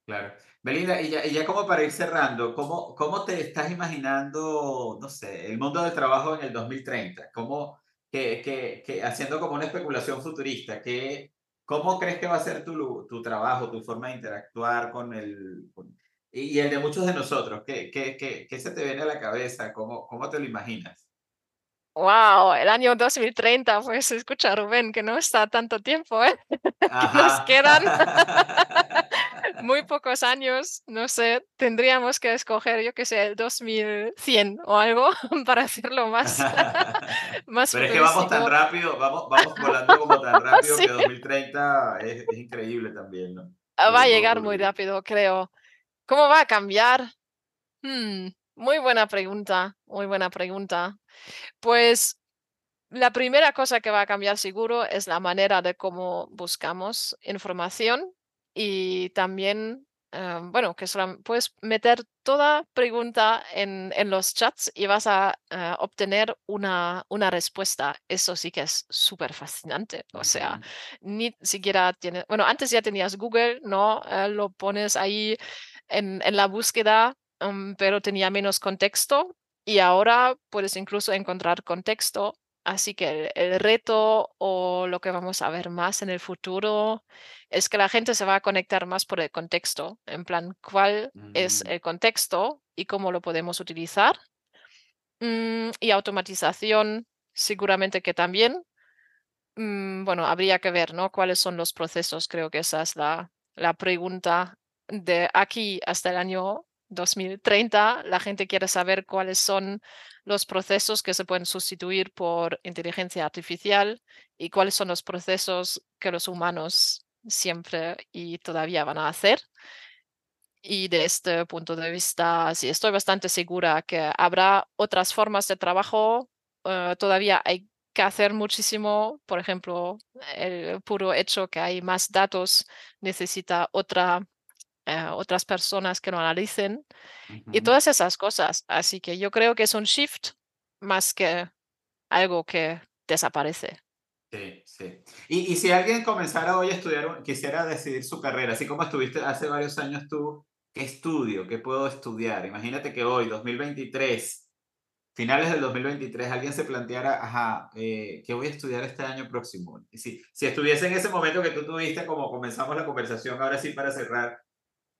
Claro. Belinda, y ya, y ya como para ir cerrando, ¿cómo, ¿cómo te estás imaginando, no sé, el mundo del trabajo en el 2030? ¿Cómo, que, que, que haciendo como una especulación futurista, ¿qué, ¿Cómo crees que va a ser tu, tu trabajo, tu forma de interactuar con el... y el de muchos de nosotros? ¿Qué, qué, qué, qué se te viene a la cabeza? ¿Cómo, ¿Cómo te lo imaginas? Wow, el año 2030, pues escucha Rubén, que no está tanto tiempo, ¿eh? *laughs* que nos quedan *laughs* muy pocos años, no sé, tendríamos que escoger, yo que sé, el 2100 o algo *laughs* para hacerlo más, más Pero es que vamos tan rápido, vamos, vamos volando como tan rápido que 2030 es, es, increíble también, ¿no? Ah, va a llegar muy rápido, creo. ¿Cómo va a cambiar? Hmm, muy buena pregunta, muy buena pregunta. Pues la primera cosa que va a cambiar seguro es la manera de cómo buscamos información y también, eh, bueno, que puedes meter toda pregunta en, en los chats y vas a eh, obtener una, una respuesta. Eso sí que es súper fascinante. O sea, ni siquiera tienes, bueno, antes ya tenías Google, ¿no? Eh, lo pones ahí en, en la búsqueda, mm, pero tenía menos contexto y ahora puedes incluso encontrar contexto Así que el, reto o lo que vamos a ver más en el futuro es que la gente se va a conectar más por el contexto, en plan, ¿cuál es Mm, el contexto y cómo lo podemos utilizar? Mm, y automatización, seguramente que también. Mm, bueno, habría que ver, ¿no? ¿Cuáles son los procesos? Creo que esa es la, la pregunta de aquí hasta el año 2030. La gente quiere saber cuáles son los procesos que se pueden sustituir por inteligencia artificial y cuáles son los procesos que los humanos siempre y todavía van a hacer. Y de este punto de vista, sí, estoy bastante segura que habrá otras formas de trabajo. eh, todavía hay que hacer muchísimo. Por ejemplo, el puro hecho que hay más datos necesita otra, eh, otras personas que lo analicen y ujú. todas esas cosas. Así que yo creo que es un shift más que algo que desaparece. Sí, sí. Y, y si alguien comenzara hoy a estudiar, quisiera decidir su carrera, así como estuviste hace varios años tú, ¿qué estudio? ¿Qué puedo estudiar? Imagínate que hoy, 2023, finales del 2023, alguien se planteara, ajá, eh, ¿qué voy a estudiar este año próximo? Y si, si estuviese en ese momento que tú tuviste, como comenzamos la conversación, ahora sí para cerrar,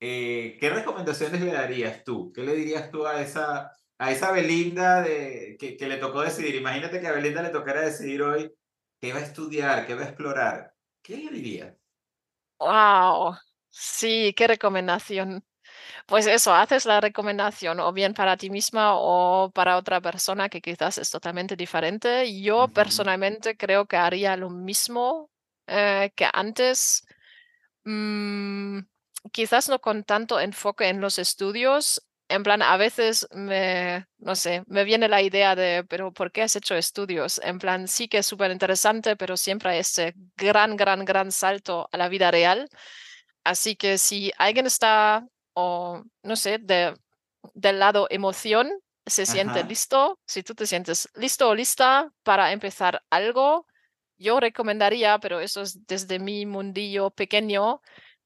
eh, ¿qué recomendaciones le darías tú? ¿Qué le dirías tú a esa, a esa Belinda de, que, que le tocó decidir? Imagínate que a Belinda le tocara decidir hoy qué va a estudiar, qué va a explorar. ¿Qué le dirías? ¡Wow! Sí, qué recomendación. Pues eso, haces la recomendación o bien para ti misma o para otra persona que quizás es totalmente diferente. Yo Ujú, personalmente creo que haría lo mismo eh, que antes, mm, quizás no con tanto enfoque en los estudios. En plan, a veces me, no sé, me viene la idea de, pero ¿por qué has hecho estudios? En plan, sí que es súper interesante, pero siempre hay ese gran, gran, gran salto a la vida real Así que si alguien está, o no sé, de, del lado emoción, se siente Ajá. listo, si tú te sientes listo o lista para empezar algo, yo recomendaría, pero eso es desde mi mundillo pequeño,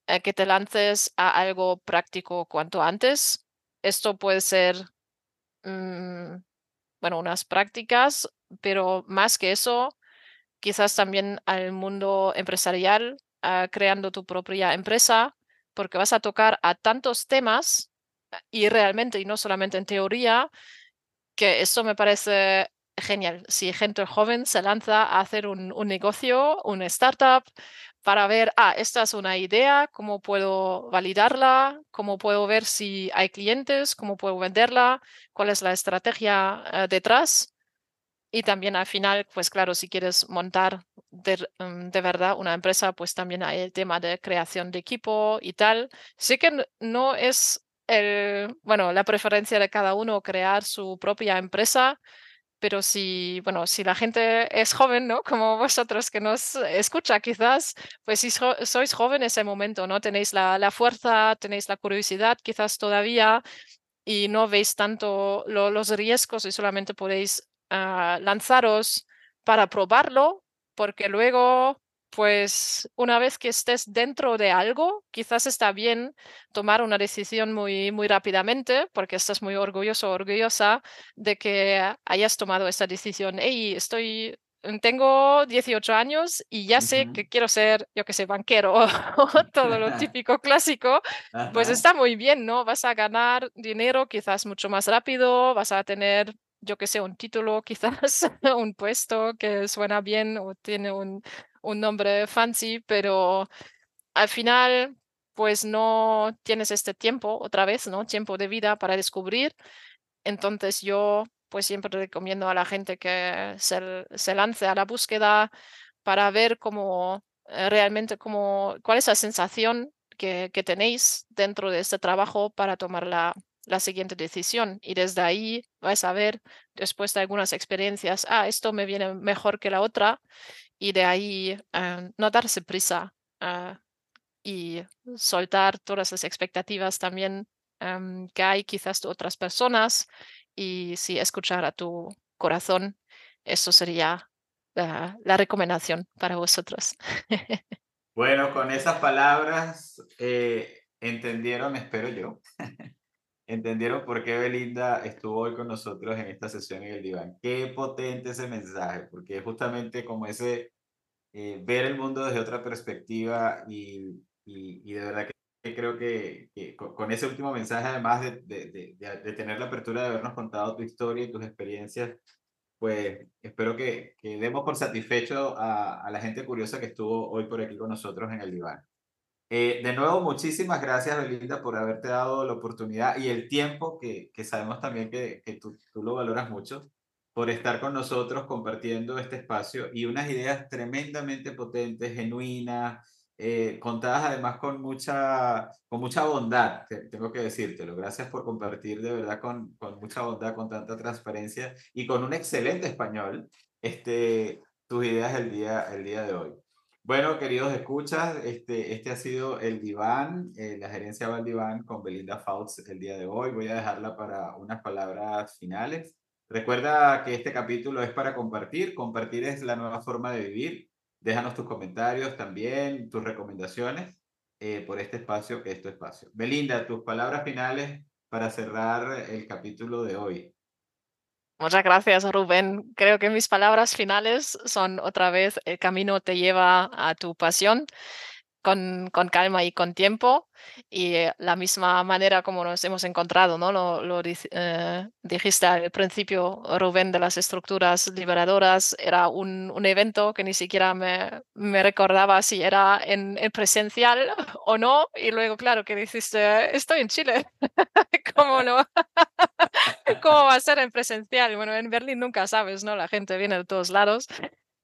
eh, que te lances a algo práctico cuanto antes. Esto puede ser, mm, bueno, unas prácticas, pero más que eso, quizás también al mundo empresarial, ah, creando tu propia empresa, porque vas a tocar a tantos temas ah, y realmente, y no solamente en teoría, que eso me parece genial. Si gente joven se lanza a hacer un, un negocio, una startup, para ver, ah, esta es una idea, cómo puedo validarla, cómo puedo ver si hay clientes, cómo puedo venderla, cuál es la estrategia eh, detrás y también al final, pues claro, si quieres montar mm, de verdad una empresa, pues también hay el tema de creación de equipo y tal. Sí que no es el, bueno, la preferencia de cada uno crear su propia empresa, pero si, bueno, si la gente es joven, ¿no? Como vosotros que nos escucha quizás, pues si so- sois joven ese momento, ¿no? Tenéis la, la fuerza, tenéis la curiosidad quizás todavía y no veis tanto lo- los riesgos y solamente podéis ah, lanzaros para probarlo, porque luego, pues una vez que estés dentro de algo, quizás está bien tomar una decisión muy, muy rápidamente, porque estás muy orgulloso o orgullosa de que hayas tomado esa decisión. Hey, estoy... Tengo 18 años y ya sé que quiero ser, yo que sé, banquero *laughs* o *laughs* todo lo típico clásico, pues está muy bien, ¿no? Vas a ganar dinero quizás mucho más rápido, vas a tener, yo que sé, un título, *laughs* quizás un puesto que suena bien o tiene un, un nombre fancy, pero al final, pues no tienes este tiempo otra vez, ¿no? Tiempo de vida para descubrir. Entonces yo, pues siempre recomiendo a la gente que se, lance a la búsqueda para ver cómo eh, realmente cómo, cuál es la sensación que, que tenéis dentro de este trabajo para tomar la, la siguiente decisión. Y desde ahí vais a ver, después de algunas experiencias, ah, esto me viene mejor que la otra, y de ahí eh, no darse prisa ah, y soltar todas las expectativas también em, que hay quizás de otras personas y sí escuchar a tu corazón. Eso sería la, la recomendación para vosotros. *laughs* Bueno, con esas palabras eh, entendieron, espero yo, *laughs* entendieron por qué Belinda estuvo hoy con nosotros en esta sesión en el diván. Qué potente ese mensaje, porque justamente como ese eh, ver el mundo desde otra perspectiva y, y, de verdad que creo que, con ese último mensaje, además de, de, de, tener la apertura de habernos contado tu historia y tus experiencias, pues espero que, que demos por satisfecho a, a, la gente curiosa que estuvo hoy por aquí con nosotros en el diván. Eh, de nuevo, muchísimas gracias, Belinda, por haberte dado la oportunidad y el tiempo, que, que sabemos también que, que tú, tú, lo valoras mucho, por estar con nosotros compartiendo este espacio y unas ideas tremendamente potentes, genuinas, eh, contadas además con mucha, con mucha bondad, tengo que decírtelo. Gracias por compartir de verdad con, con mucha bondad, con tanta transparencia y con un excelente español este, tus ideas el día, el día de hoy. Bueno, queridos escuchas, este, este ha sido el diván, eh, la gerencia Valdiván con Belinda Fouts el día de hoy. Voy a dejarla para unas palabras finales. Recuerda que este capítulo es para compartir. Compartir es la nueva forma de vivir. Déjanos tus comentarios también, tus recomendaciones eh, por este espacio que es tu espacio. Belinda, tus palabras finales para cerrar el capítulo de hoy. Muchas gracias, Rubén. Creo que mis palabras finales son otra vez, el camino te lleva a tu pasión con, calma y con tiempo y eh, la misma manera como nos hemos encontrado, ¿no? Lo, eh, dijiste al principio, Rubén, de las estructuras liberadoras, era un, un evento que ni siquiera me, me recordaba si era en, en, presencial *laughs* o no y luego, claro, que dijiste, estoy en Chile, *laughs* ¿cómo no? *laughs* ¿Cómo va a ser en presencial? Bueno, en Berlín nunca sabes, ¿no? La gente viene de todos lados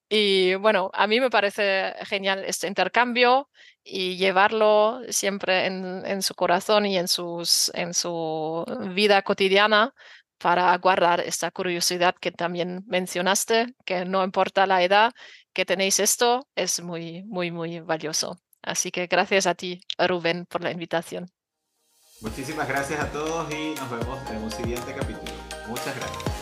y bueno, a mí me parece genial este intercambio y llevarlo siempre en, su corazón y en, sus, en su vida cotidiana para guardar esta curiosidad que también mencionaste, que no importa la edad que tenéis esto, es muy, muy, muy valioso. Así que gracias a ti, Rubén, por la invitación. Muchísimas gracias a todos y nos vemos en un siguiente capítulo. Muchas gracias.